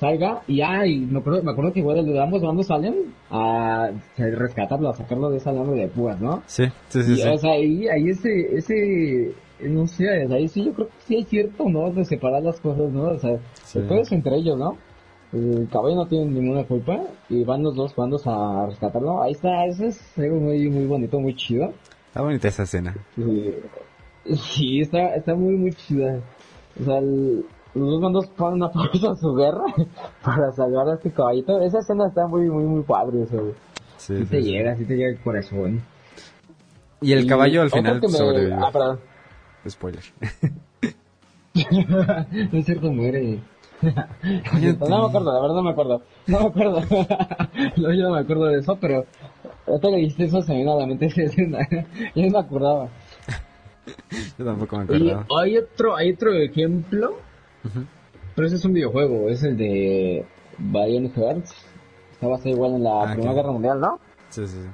salga y ay, me acuerdo, me acuerdo que igual de ambos bandos salen a rescatarlo, a sacarlo de esa alambre de púas, ¿no? Sí, sí, sí. y, sí. o sea, ahí, ahí ese, ese, no sé, ahí sí yo creo que sí hay cierto, ¿no? De separar las cosas, ¿no? O sea, Sí. entre ellos, ¿no? El caballo no tiene ninguna culpa y van los dos bandos a rescatarlo. Ahí está, eso es algo muy, muy bonito, muy chido. Está bonita esa escena. Sí, sí, está, está muy, muy chida. O sea, el- los dos bandos ponen una pausa a su guerra para salvar a este caballito. Esa escena está muy, muy, muy padre. O sea, Sí, sí sí, te sí. llega, sí te llega el corazón. Y el caballo al final me- sobrevivió. Ah, perdón. Spoiler. no es cierto, muere. no me acuerdo, la verdad no me acuerdo. No me acuerdo. no, yo no me acuerdo de eso, pero ahorita que dijiste eso se me vino a la mente esa escena. yo no me acordaba. Yo tampoco me Y acordaba. hay otro, hay otro ejemplo, Pero ese es un videojuego, es el de Valiant Hearts. Está basado igual en la Ah, Primera. Guerra Mundial, ¿no? Sí, sí, sí.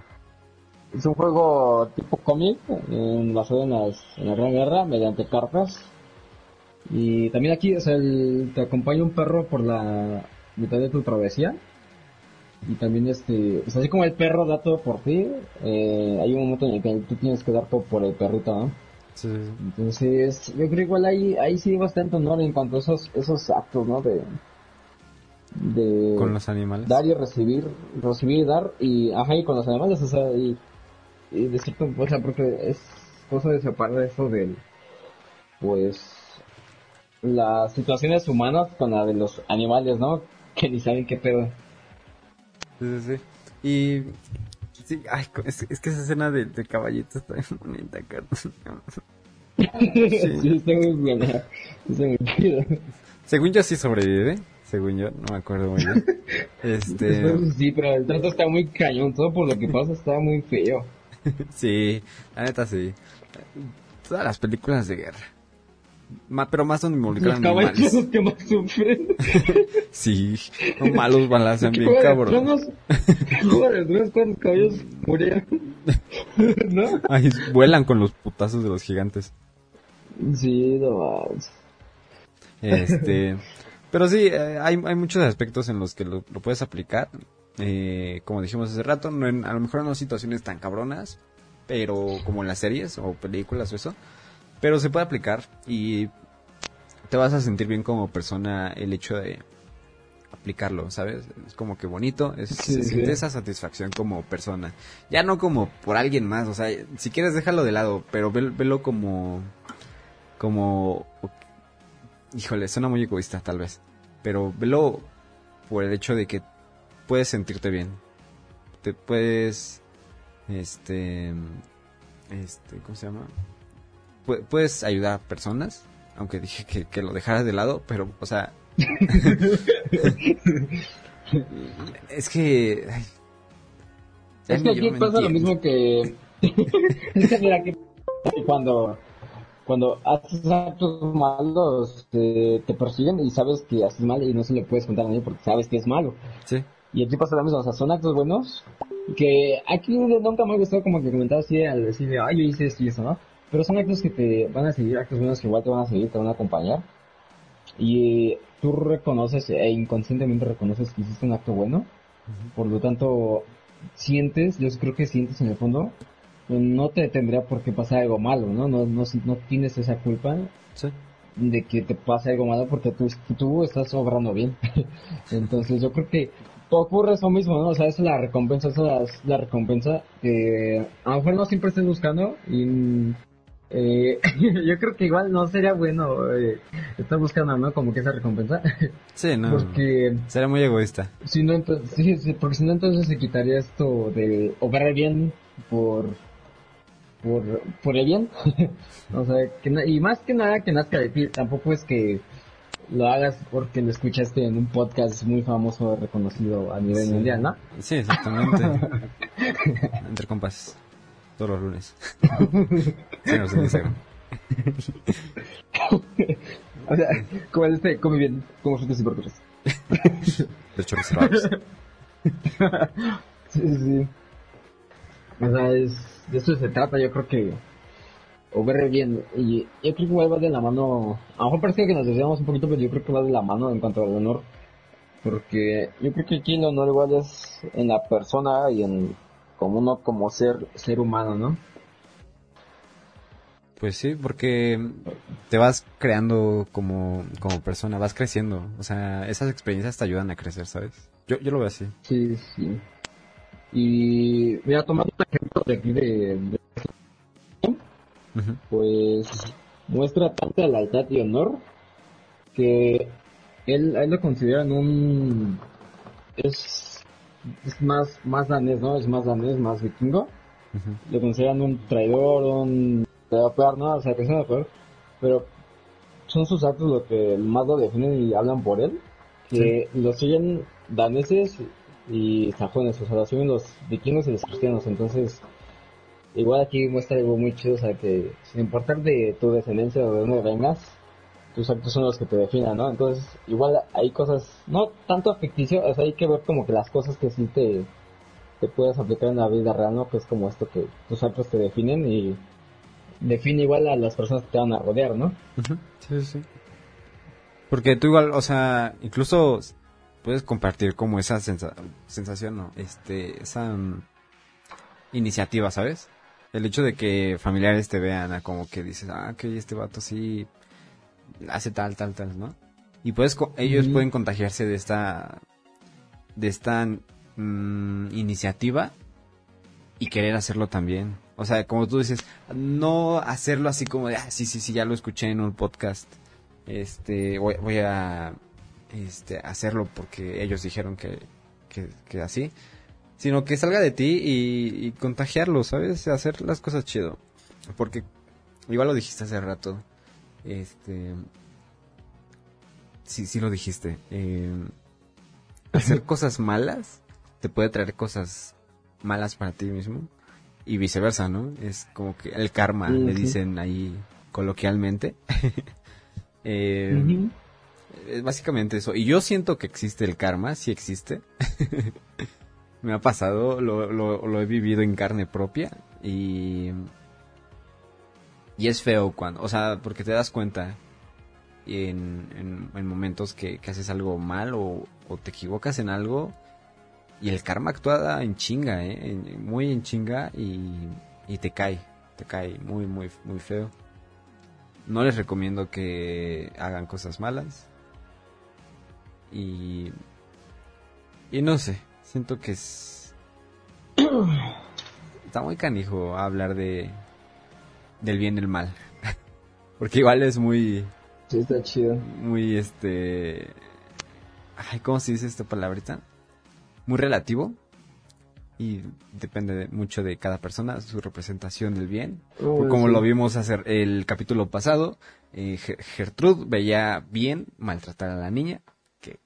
Es un juego tipo cómic, eh, basado en, las, en la Gran Guerra, mediante cartas. Y también aquí, sea, el- te acompaña un perro por la mitad de tu travesía. Y también este, o sea, así como el perro da todo por ti, eh, hay un momento en el que tú tienes que dar todo por el perrito, ¿no? Sí. Entonces, yo creo igual ahí, ahí sí bastante honor en cuanto a esos, esos actos, ¿no? De, de Con los animales. dar y recibir, recibir y dar, y ajá, y con los animales, o sea, y, y de cierto, o sea, porque es cosa de separar eso del, pues, las situaciones humanas con la de los animales, ¿no? Que ni saben qué pedo. Sí, sí, sí. Y... Sí, ay, es, es que esa escena del, del caballito está bien bonita, Carlos. Sí, está muy buena, está muy chido. Según yo sí sobrevive, según yo, no me acuerdo muy bien. Este, sí, pero el trato está muy cañón, todo por lo que pasa está muy feo. sí, la neta sí. Todas las películas de guerra. Ma- pero más donde Los involucran caballos animales. son los que más sufren. Sí, son malos balancean bien cabrón. ¿cuántos caballos murieron? ¿No? Ay, vuelan con los putazos de los gigantes. Sí, no más. Este, pero sí, eh, hay, hay muchos aspectos en los que lo, lo puedes aplicar. Eh, como dijimos hace rato, no en- a lo mejor no situaciones tan cabronas, pero como en las series o películas o eso. Pero se puede aplicar y te vas a sentir bien como persona el hecho de aplicarlo, ¿sabes? Es como que bonito, es, Sí, se sí. siente esa satisfacción como persona. Ya no como por alguien más, o sea, si quieres déjalo de lado, pero ve- velo como como híjole, suena muy egoísta tal vez, pero velo por el hecho de que puedes sentirte bien. Te puedes este este, ¿cómo se llama? Pu- puedes ayudar a personas, aunque dije que, que lo dejaras de lado, pero o sea, es que ay, Es que aquí pasa lo mismo que... es que mira, que cuando, cuando haces actos malos te, te persiguen y sabes que haces mal y no se le puedes contar a nadie porque sabes que es malo. Sí. Y aquí pasa lo mismo, o sea, son actos buenos que aquí nunca me ha gustado como que comentar así al decir, ay, yo hice esto y eso, ¿no? Pero son actos que te van a seguir, actos buenos que igual te van a seguir, te van a acompañar. Y tú reconoces e inconscientemente reconoces que hiciste un acto bueno. Por lo tanto, sientes, yo creo que sientes en el fondo, no te tendría por qué pasar algo malo, ¿no? No, no, no tienes esa culpa Sí. de que te pase algo malo porque tú, tú estás obrando bien. Entonces yo creo que ocurre eso mismo, ¿no? O sea, es la recompensa, es la, la recompensa que a lo mejor no siempre estés buscando y eh, yo creo que igual no sería bueno eh, estar buscando, ¿no? Como que esa recompensa. Sí, no. Porque... Sería muy egoísta. Si no, entonces, sí, sí, porque si no, entonces se quitaría esto de obrar bien por... Por, por el bien. o sea, que, y más que nada que nazca de ti. Tampoco es que lo hagas porque lo escuchaste en un podcast muy famoso, reconocido a nivel mundial, ¿no? Sí, exactamente. Entre compas. Todos los lunes. Síganos en Instagram. o sea, como este, come bien, como frutas y verduras. De hecho, reservados. sí, sí. O sea, es, de eso se trata, yo creo que o ver bien. Y yo creo que igual va de la mano. A lo mejor parece que nos desviamos un poquito, pero yo creo que va de la mano en cuanto al honor. Porque yo creo que aquí el honor igual es en la persona y en como uno como ser ser humano, ¿no? Pues sí, porque te vas creando como, como persona, vas creciendo. O sea, esas experiencias te ayudan a crecer, ¿sabes? Yo, yo lo veo así. Sí, sí. Y mira, tomando un ejemplo de aquí de pues muestra tanta lealtad y honor que él, él lo consideran un es, es más más danés no es más danés más vikingo. Lo consideran un traidor un peor no o sea que es peor. Pero son sus actos lo que más lo definen y hablan por él que lo siguen daneses y sajones o sea lo siguen los vikingos y los cristianos. Entonces igual aquí muestra algo muy chido, o sea, que sin importar de tu descendencia o de dónde vengas, tus actos son los que te definan, ¿no? Entonces, igual hay cosas, no tanto ficticio, hay que ver como que las cosas que sí te, te puedes aplicar en la vida real, ¿no? Que es como esto que tus actos te definen y define igual a las personas que te van a rodear, ¿no? Sí, sí. Porque tú igual, o sea, incluso puedes compartir como esa sensación, ¿no? Este, esa mm, iniciativa, ¿sabes? el hecho de que familiares te vean como que dices, ah, que este vato sí hace tal, tal, tal, ¿no? Y puedes, ellos pueden contagiarse de esta, de esta mm, iniciativa y querer hacerlo también. O sea, como tú dices, no hacerlo así como de, ah, sí, sí, sí, ya lo escuché en un podcast. Este, voy, voy a, este, hacerlo porque ellos dijeron que, que, que así sino que salga de ti y, contagiarlo, ¿sabes? Hacer las cosas chido. Porque, igual lo dijiste hace rato, este... Sí, sí lo dijiste. Eh, hacer cosas malas te puede traer cosas malas para ti mismo y viceversa, ¿no? Es como que el karma, le dicen ahí coloquialmente. eh, Es básicamente eso. Y yo siento que existe el karma, sí existe. me ha pasado, lo, lo, he vivido en carne propia y... Y es feo cuando, o sea, porque te das cuenta en, en, momentos que, haces algo mal o, te equivocas en algo y el karma actúa en chinga, ¿eh? muy en chinga y, y te cae, te cae muy, muy, muy feo. No les recomiendo que hagan cosas malas. Y... Y no sé, Siento que es... Está muy canijo hablar de... Del bien y el mal. Porque igual es muy... Sí, está chido. Muy, este... Ay, ¿cómo se dice esta palabrita? Muy relativo. Y depende mucho de cada persona, su representación del bien. como lo vimos hacer el capítulo pasado, eh, Gertrude veía bien maltratar a la niña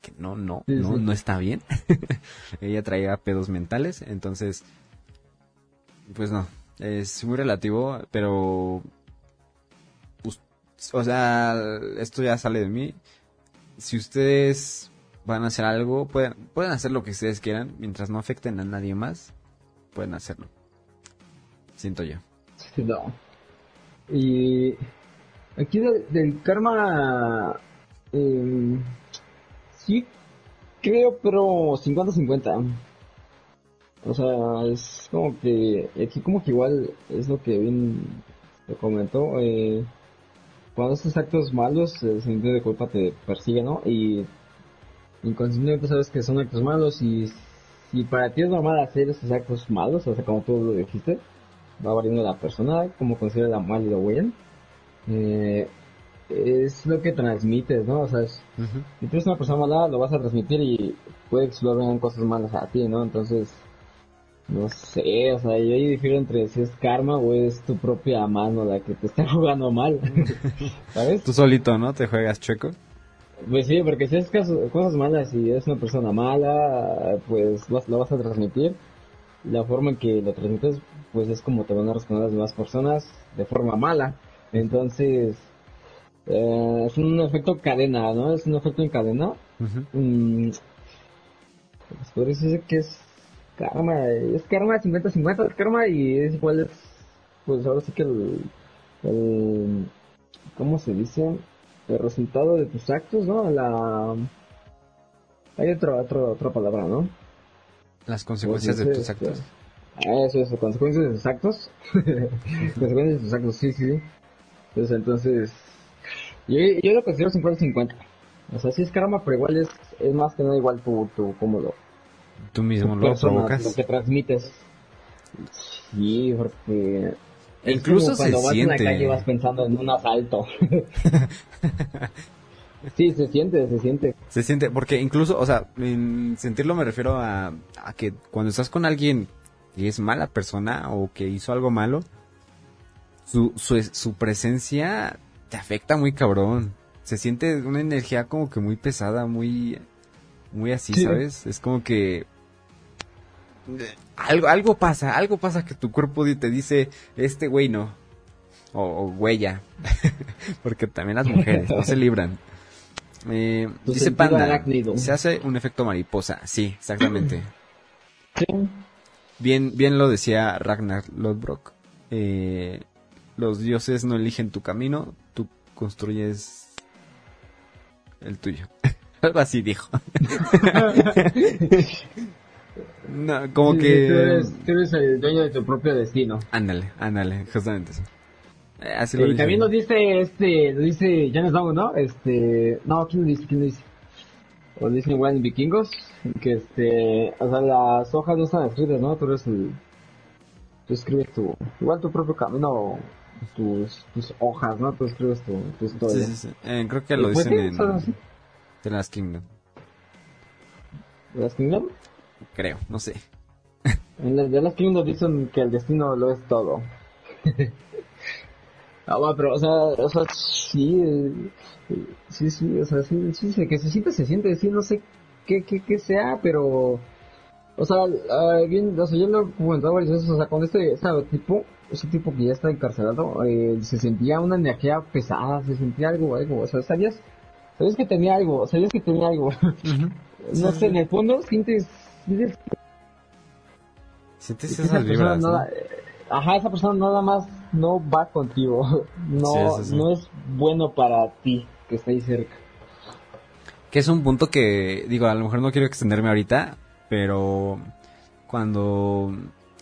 que, no, no, no, no está bien. Ella traía pedos mentales, entonces, pues no, es muy relativo, pero, o sea, esto ya sale de mí. Si ustedes van a hacer algo, pueden, pueden hacer lo que ustedes quieran, mientras no afecten a nadie más, pueden hacerlo. Siento yo. No. Y aquí del, karma... Eh, Sí, creo, pero 50-50. O sea, es como que aquí como que igual es lo que bien te comentó. Eh, cuando estos actos malos, el sentido de culpa te persigue, ¿no? Y inconscientemente sabes que son actos malos y si para ti es normal hacer esos actos malos, o sea, como tú lo dijiste, va variando la persona, como considera mal y lo bien, eh, es lo que transmites, ¿no? O sea, si tú eres una persona mala, lo vas a transmitir y puede que solo vengan cosas malas a ti, ¿no? Entonces, no sé, o sea, yo ahí difiero entre si es karma o es tu propia mano la que te está jugando mal, ¿sabes? Tú solito, ¿no? Te juegas chueco. Pues sí, porque si es cosas malas y es una persona mala, pues lo vas a transmitir. La forma en que lo transmites, pues es como te van a responder las demás personas de forma mala. Entonces, eh, es un efecto cadena, ¿no? Es un efecto en cadena. Mm, pues por eso que es karma. Es karma 50-50, es karma y es igual, es, pues ahora sí que el, el ¿cómo se dice? el resultado de tus actos, ¿no? La... Hay otra otra palabra, ¿no? Las consecuencias de tus actos. Ah, eso, eso, consecuencias de tus actos. consecuencias de tus actos, sí, sí. Pues entonces, yo, yo lo considero 50-50. O sea, sí es karma, pero igual es, es más que nada igual tú, tú cómo lo... Tú mismo lo provocas. Lo que transmites. Sí, porque Incluso se cuando vas en la calle vas pensando en un asalto. sí, se siente, se siente. Se siente, porque incluso, o sea, en sentirlo me refiero a, a que cuando estás con alguien que es mala persona o que hizo algo malo, su, su, su presencia te afecta muy cabrón. Se siente una energía como que muy pesada, muy, muy así, ¿sabes? Es como que algo, algo pasa, algo pasa que tu cuerpo te dice, este güey no. O, huella. Porque también las mujeres no se libran. Eh, dice Panda, se hace un efecto mariposa. Sí, exactamente. Bien, bien lo decía Ragnar Lodbrok. Eh, los dioses no eligen tu camino, tú construyes el tuyo. Algo así dijo. No, como que... Tú eres, el dueño de tu propio destino. Ándale, ándale, justamente eso. Eh, así lo y también nos dice, este, lo dice James Bond, ¿no? Este, no, ¿quién lo dice? ¿Quién lo dice? O dicen igual en Vikingos, que este, o sea, las hojas no están escritas, ¿no? Tú eres el, tú escribes tu, igual tu propio camino, tus, tus hojas, ¿no? Tú escribes tu, tu historia. Sí, sí, sí. Eh, creo que lo dicen en The Last Kingdom. ¿The Last Kingdom? creo, no sé. En las de las nos dicen que el destino lo es todo. ah, bueno, pero, o sea, o sea, sí, sí, sí, o sea, sí, sí, que se siente, se siente, sí, no sé qué, qué, qué sea, pero, o sea, uh, bien, o sea, yo lo he comentado varias veces, o sea, con este, ese tipo, ese tipo que ya está encarcelado, eh, se sentía una energía pesada, se sentía algo, algo, o sea, sabías, sabías que tenía algo, sabías que tenía algo. no sé, en el fondo sientes Sientes esas vibras. Ajá, esa persona nada más no va contigo. No, no es bueno para ti que esté ahí cerca. Que es un punto que, digo, a lo mejor no quiero extenderme ahorita, pero cuando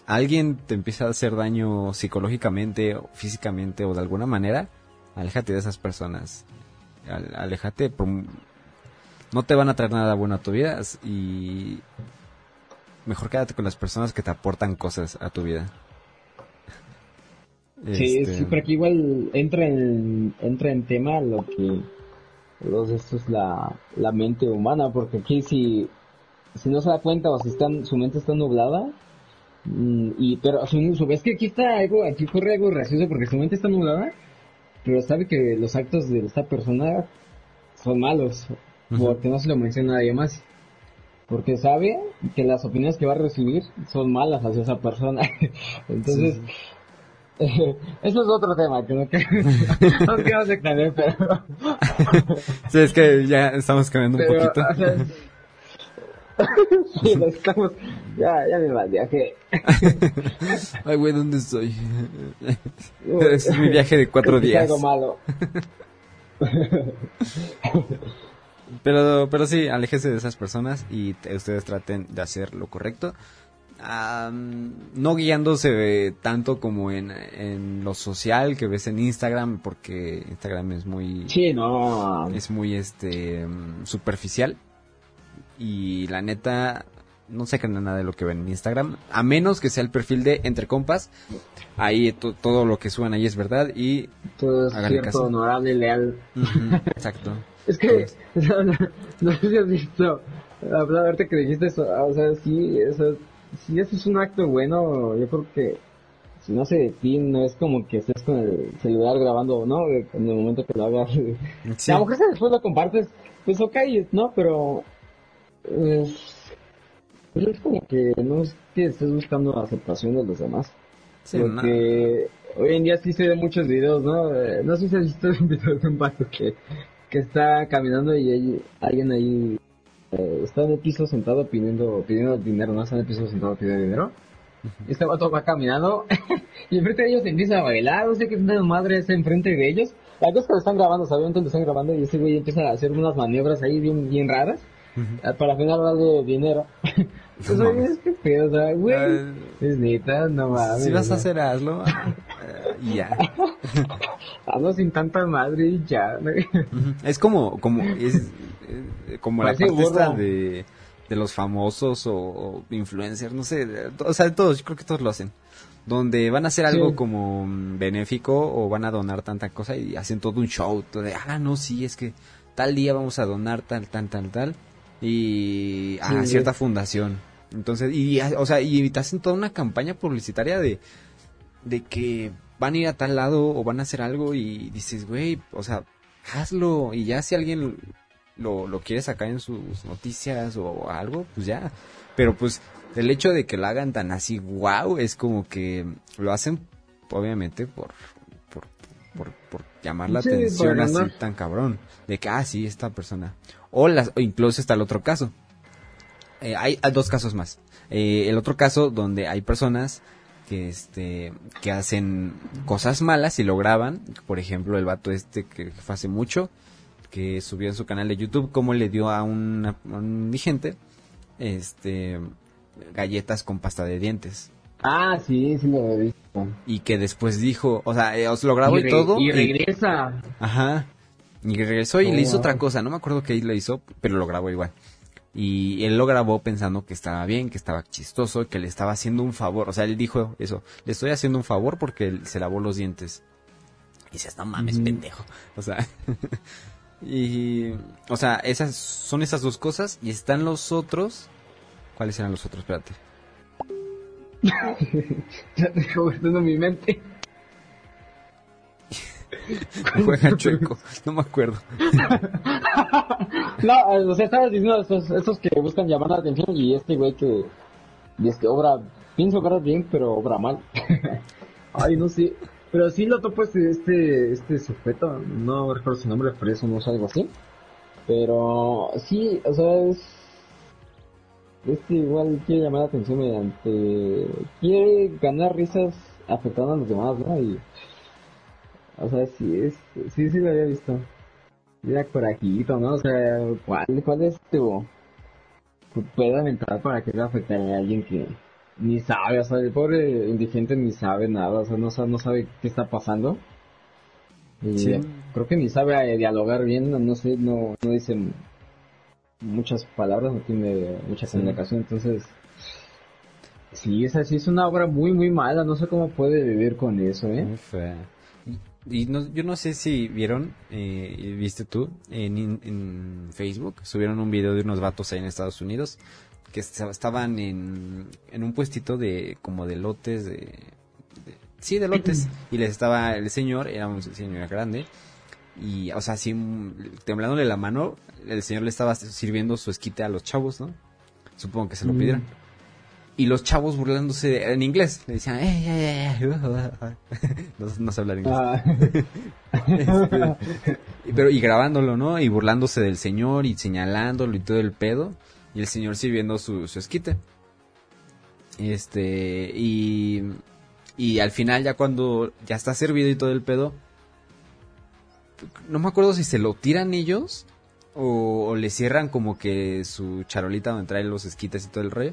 alguien te empieza a hacer daño psicológicamente o físicamente o de alguna manera, aléjate de esas personas. Aléjate, no te van a traer nada bueno a tu vida y mejor quédate con las personas que te aportan cosas a tu vida. Sí, este... sí, pero aquí igual entra en, entra en tema lo que los, esto es la, la mente humana, porque aquí si, si no se da cuenta o si están, su mente está nublada, mm, y pero su, su, es que aquí está algo, aquí ocurre algo gracioso porque su mente está nublada, pero sabe que los actos de esta persona son malos, porque no se lo menciona a nadie más porque sabe que las opiniones que va a recibir son malas hacia esa persona. Entonces, eso es otro tema que no, quiero extender, pero... sí, es que ya estamos cambiando un poquito. sí, lo estamos... Ya, ya me va el viaje. Ay, güey, ¿dónde estoy? es mi viaje de cuatro días. algo malo. Pero, pero sí, aléjese de esas personas y ustedes traten de hacer lo correcto. no guiándose tanto como en, en, lo social que ves en Instagram, porque Instagram es muy... Sí, no. Es muy este superficial. Y la neta no se creen nada de lo que ven en Instagram, a menos que sea el perfil de Entre Compas. Ahí todo lo que suban ahí es verdad y todo es cierto, honorable, leal. exacto. es que no, sé si has visto, que dijiste eso, o sea, sí, eso, si eso es un acto bueno, yo creo que si no se ti no es como que estés con el celular grabando, ¿no? En el momento que lo hagas. A lo mejor después lo compartes, pues ok, ¿no? Pero... Pues, es como que no es que estés buscando la aceptación de los demás. porque hoy en día sí se ven muchos videos, ¿no? Eh, no sé si has visto un video de un vato que, que está caminando y hay, alguien ahí eh, está en el piso sentado pidiendo, pidiendo dinero, ¿no? Está en el piso sentado pidiendo dinero. Este vato va caminando y enfrente de ellos empieza a bailar, no sé qué madre está enfrente de ellos. La cosa que lo están grabando, ¿saben? Entonces están grabando y ese güey empieza a hacer unas maniobras ahí bien, bien raras para final darle dinero. Pues oye, es que pedo, o sea, güey, uh, es neta, no mames. Si vas a hacer hazlo, uh, ya. hazlo sin tanta madre y ya. Es como, como, es, eh, como la parte de de los famosos o, influencers, no sé, o sea, de todos, yo creo que todos lo hacen. Donde van a hacer algo como benéfico o van a donar tanta cosa y hacen todo un show, todo de, ah, no, sí, es que tal día vamos a donar tal, tal, tal, tal, y a cierta fundación. Entonces, y, o sea, y te hacen toda una campaña publicitaria de, de que van a ir a tal lado o van a hacer algo y dices, güey, o sea, hazlo y ya si alguien lo, lo quiere sacar en sus noticias o algo, pues ya. Pero pues el hecho de que lo hagan tan así, wow, es como que lo hacen obviamente por, por, por, llamar la atención así tan cabrón. De que, ah, sí, esta persona. O, las, o incluso está el otro caso. Eh, hay, dos casos más. Eh, el otro caso donde hay personas que este que hacen cosas malas y lo graban por ejemplo el vato este que fue hace mucho que subió en su canal de YouTube cómo le dio a, un indigente este galletas con pasta de dientes. Ah, sí, sí lo he visto. Y que después dijo, o sea, eh, os lo grabó y, todo. Y regresa. ajá. Y regresó y le hizo otra cosa, no me acuerdo qué lo hizo, pero lo grabó igual. Y él lo grabó pensando que estaba bien, que estaba chistoso, que le estaba haciendo un favor. O sea, él dijo eso, le estoy haciendo un favor porque él se lavó los dientes. Y dices, no mames, pendejo. O sea, Y, o sea, esas son esas dos cosas y están los otros. ¿Cuáles eran los otros? Espérate. ya te mi mente. Juega chueco, no me acuerdo. no, o sea, estabas diciendo esos, esos que buscan llamar la atención y este güey que, y este obra, pienso que bien, pero obra mal. Ay, no sé. Pero sí lo topo este, este, este sujeto, no recuerdo su nombre, pero eso no es algo así. Pero sí, o sea, es... Este igual quiere llamar la atención mediante... Quiere ganar risas afectando a los demás, ¿no? O sea, sí, es, sí, sí lo había visto. Mira, corajito, ¿no? O sea, ¿cuál, cuál es tu... tu mental para que le afecte a alguien que ni sabe, o sea, el pobre indigente ni sabe nada, o sea, no, no sabe qué está pasando. Y creo que ni sabe dialogar bien, no sé, no, no dice muchas palabras, no tiene mucha comunicación, entonces sí, es así, es una obra muy, muy mala, no sé cómo puede vivir con eso, ¿eh? Muy fea. Y no, yo no sé si vieron, eh, viste tú, en, en Facebook, subieron un video de unos vatos ahí en Estados Unidos que estaban en, en un puestito de como de lotes de, sí de lotes y les estaba el señor era un señor grande y o sea así temblándole la mano el señor le estaba sirviendo su esquite a los chavos no supongo que se lo mm. pidieran y los chavos burlándose en inglés. Le decían eh, eh, eh, no, no sé hablar inglés. Ah. este, pero y grabándolo no y burlándose del señor y señalándolo y todo el pedo. Y el señor sirviendo su, su esquite. Este, y, y al final ya cuando ya está servido y todo el pedo, no me acuerdo si se lo tiran ellos o, le cierran como que su charolita donde trae los esquites y todo el rollo.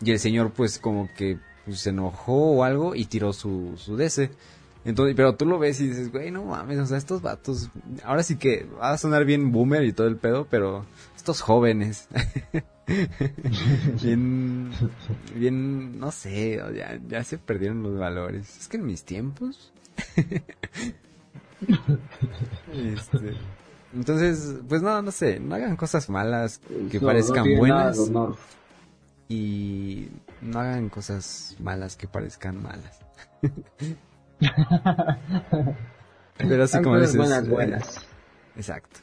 Y el señor pues como que pues, se enojó o algo y tiró su, su DC. Entonces, pero tú lo ves y dices, güey, no mames, o sea, estos vatos, ahora sí que va a sonar bien boomer y todo el pedo, pero estos jóvenes. bien, bien, no sé, ya, ya se perdieron los valores. Es que en mis tiempos. este, entonces, pues no, no sé, no hagan cosas malas que No, parezcan no tiene nada buenas y no hagan cosas malas que parezcan malas. Pero así como dices, buenas, eh, buenas. Exacto.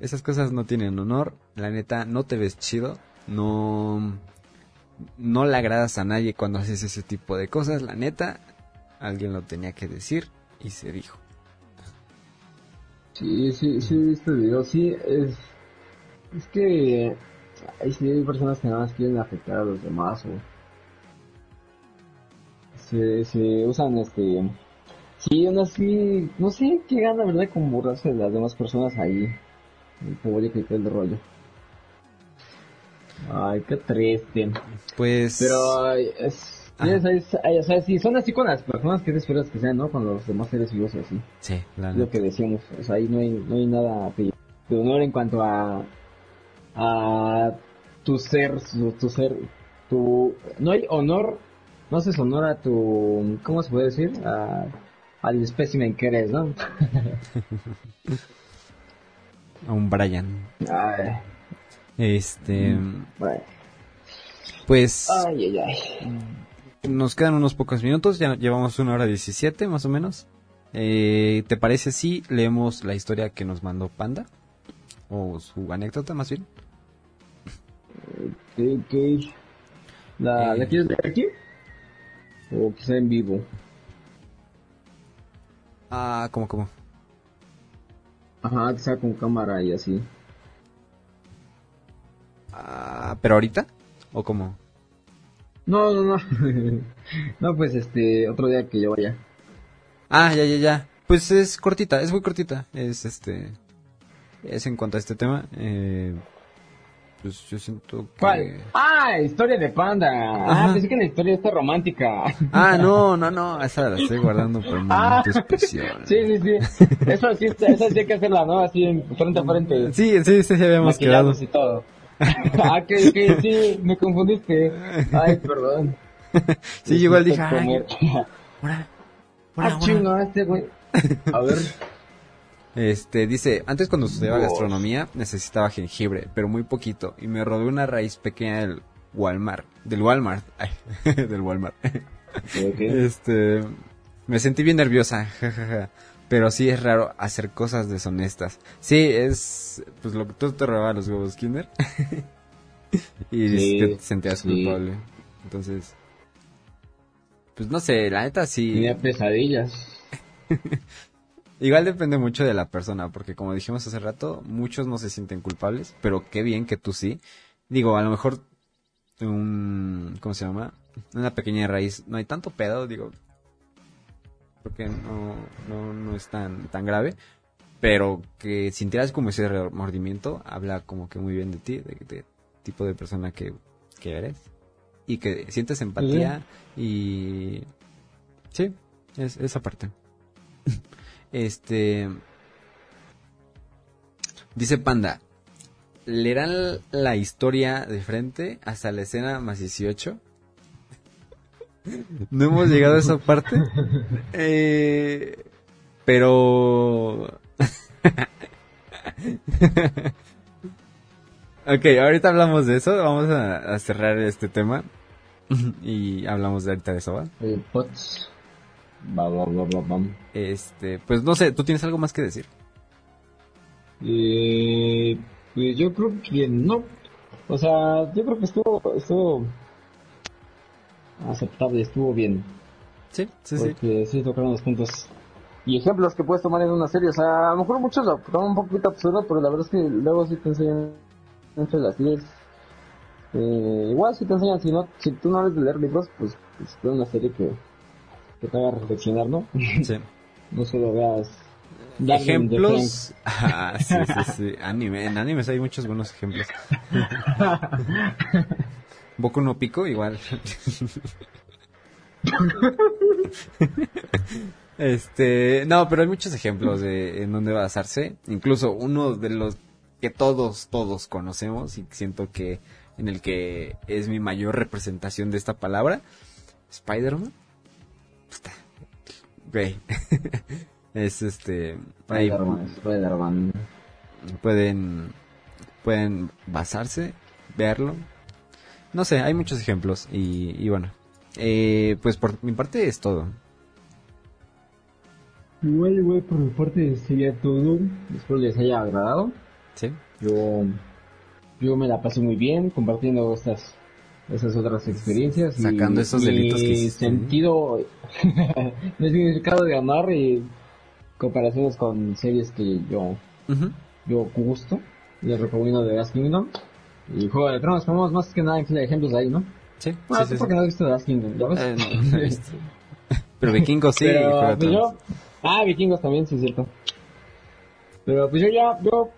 Esas cosas no tienen honor. La neta, no te ves chido. No, no le agradas a nadie cuando haces ese tipo de cosas. La neta, alguien lo tenía que decir y se dijo. Sí, sí, sí, he visto el video. Sí, es, es que hay, sí hay personas que nada más quieren afectar a los demás o se, se usan este. Sí, aún así, no sé qué gana, ¿verdad? Con burlarse de las demás personas ahí. El público y todo el rollo. Ay, qué triste. Pues. Pero ay, es, Ay, o sea, si son así con las personas que te esperas que sean, ¿no? Con los demás seres vivos así. Sí, la Es lo que decíamos. O sea, ahí no hay, no hay nada de, de honor en cuanto a, a tu ser, tu, tu ser, tu, no hay honor, no haces honor a tu, ¿cómo se puede decir? A, al espécimen que eres, ¿no? A un Brian. Ay, Este. bueno. Pues. ay, ay, ay. Nos quedan unos pocos minutos. Ya llevamos una hora diecisiete, más o menos. Eh, ¿Te parece si leemos la historia que nos mandó Panda? O su anécdota, más bien. Ok, ok. ¿La, Eh. ¿La quieres leer aquí? O quizá en vivo. Ah, ¿cómo, cómo? Ajá, quizá con cámara y así. Ah, ¿pero ahorita? ¿O cómo? No, no, no. no, pues este, otro día que yo vaya. Ah, ya, ya, ya. Pues es cortita, es muy cortita. Es este. Es en cuanto a este tema. Eh, pues yo siento que. ¿Cuál? Ah, historia de panda. Ajá. Ah, pensé que la historia está romántica. Ah, no, no, no. Esa la estoy guardando por un Ah. momento especial. Sí, sí, sí. Eso sí, esa sí hay que hacerla, ¿no? Así en frente a frente. Sí, sí, sí, ya habíamos quedado. Y todo. ah, que, que sí, me confundiste. Ay, perdón. Sí, igual dije, ay, Ah, chingo, este güey. A ver. Este, dice, antes cuando estudiaba gastronomía necesitaba jengibre, pero muy poquito, y me robé una raíz pequeña del Walmart, del Walmart, ay, del Walmart. Este, me sentí bien nerviosa, jajaja, pero sí es raro hacer cosas deshonestas. Sí, es, pues lo que tú te robabas los huevos Kinder, y Sí, te sentías sí. culpable, entonces, pues no sé, la neta sí. Tenía pesadillas. Igual depende mucho de la persona, porque como dijimos hace rato, muchos no se sienten culpables, pero qué bien que tú sí. Digo, a lo mejor un, ¿cómo se llama? Una pequeña raíz, no hay tanto pedo, digo, porque no, no, no es tan, tan grave, pero que sintieras como ese remordimiento, habla como que muy bien de ti, de, de tipo de persona que, que eres, y que sientes empatía y... Sí, es esa parte. Este. Dice Panda. ¿Leerán la historia de frente hasta la escena más 18? No hemos llegado a esa parte. Eh, pero. ok, ahorita hablamos de eso. Vamos a, a cerrar este tema. y hablamos de ahorita de eso, ¿va? Eh, pots. Este, pues no sé, ¿tú tienes algo más que decir? Eh, pues yo creo que no. O sea, yo creo que estuvo, estuvo aceptable, estuvo bien. Sí, sí, sí. Porque sí tocaron los puntos. Y ejemplos que puedes tomar en una serie. O sea, a lo mejor muchos lo toman un poquito absurdo, pero la verdad es que luego sí te enseñan entre las series. Eh, igual si te enseñan, si no, si tú no eres de leer libros, pues, pues es una serie que, que te haga reflexionar, ¿no? Sí. no solo veas Ejemplos. Ah, sí, sí, sí. Anime. En animes hay muchos buenos ejemplos. Boku no Pico, igual. este, no, pero hay muchos ejemplos de en donde basarse. Incluso uno de los que todos, todos conocemos y siento que en el que es mi mayor representación de esta palabra, Spider-Man. Güey. es este... Spider-Man, Spider-Man. pueden, pueden basarse, verlo. No sé, hay muchos ejemplos y, y bueno. Eh, pues por mi parte es todo. Igual, igual, por mi parte sería todo. Espero les haya agradado. ¿Sí? Yo, yo me la pasé muy bien compartiendo estas, estas otras experiencias. y Sacando esos delitos que mi hiciste. sentido, mi significado de amar y comparaciones con series que yo, yo gusto. Les recomiendo The Last Kingdom. Y Juego de Tronos, ponemos más que nada ejemplos ahí, ¿no? Sí, Bueno, sí, sí, porque sí. no has visto The Last Kingdom, ¿ya ves? Eh, no, no he visto. Pero Vikingos sí. Pero, de pues yo, ah, vikingos también, sí es cierto. Pero pues yo ya, yo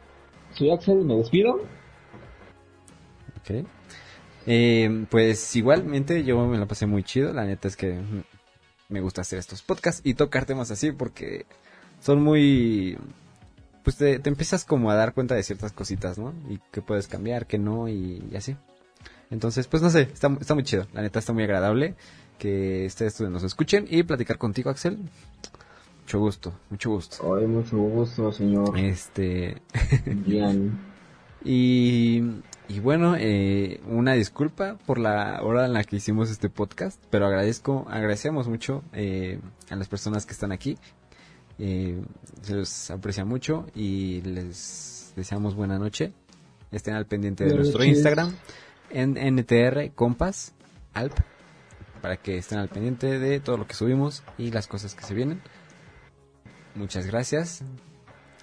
soy Axel, me despido. Ok. Eh, pues igualmente yo me la pasé muy chido. La neta es que me gusta hacer estos podcasts y tocar temas así porque son muy... Pues te, te empiezas como a dar cuenta de ciertas cositas, ¿no? Y que puedes cambiar, que no y, y así. Entonces, pues no sé, está, está muy chido. La neta está muy agradable que ustedes nos escuchen y platicar contigo, Axel. Mucho gusto, mucho gusto. Ay, mucho gusto, señor Este... Gian. Y, y bueno, eh, una disculpa por la hora en la que hicimos este podcast, pero agradezco, agradecemos mucho eh, a las personas que están aquí. Eh, se les aprecia mucho y les deseamos buena noche. Estén al pendiente de Buenas nuestro noches. Instagram en NTR Compas Alp para que estén al pendiente de todo lo que subimos y las cosas que se vienen. Muchas gracias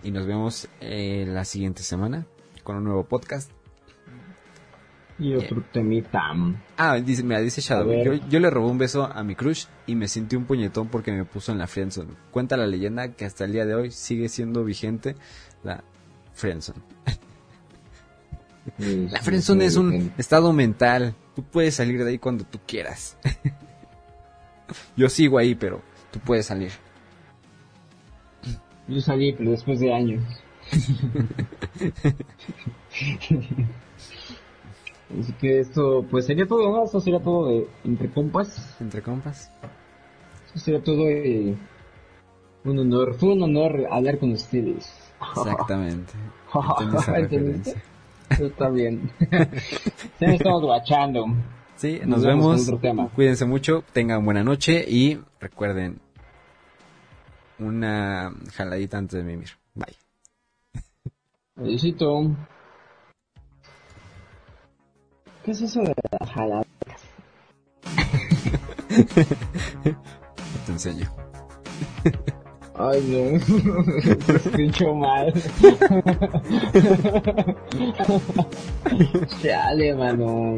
y nos vemos eh, la siguiente semana con un nuevo podcast. Y otro temita. Ah, dice, mira, dice Shadow, yo, yo le robé un beso a mi crush y me sentí un puñetón porque me puso en la friendzone. Cuenta la leyenda que hasta el día de hoy sigue siendo vigente la friendzone. La friendzone es un estado mental. Tú puedes salir de ahí cuando tú quieras. Yo sigo ahí, pero tú puedes salir. Yo salí, pero después de años. Así que esto, pues sería todo, ¿no? Esto sería todo de entre compas. Entre compas. Esto sería todo de un honor. Fue un honor hablar con ustedes. Exactamente. Está bien. ya nos estamos guachando. Sí, Nos nos, vemos en vemos. otro tema. Cuídense mucho, tengan buena noche y recuerden una jaladita antes de mimir. Bye. Besito. ¿Qué es eso de la jalada? Te enseño. Ay, no. Se escuchó mal. Chale, mano.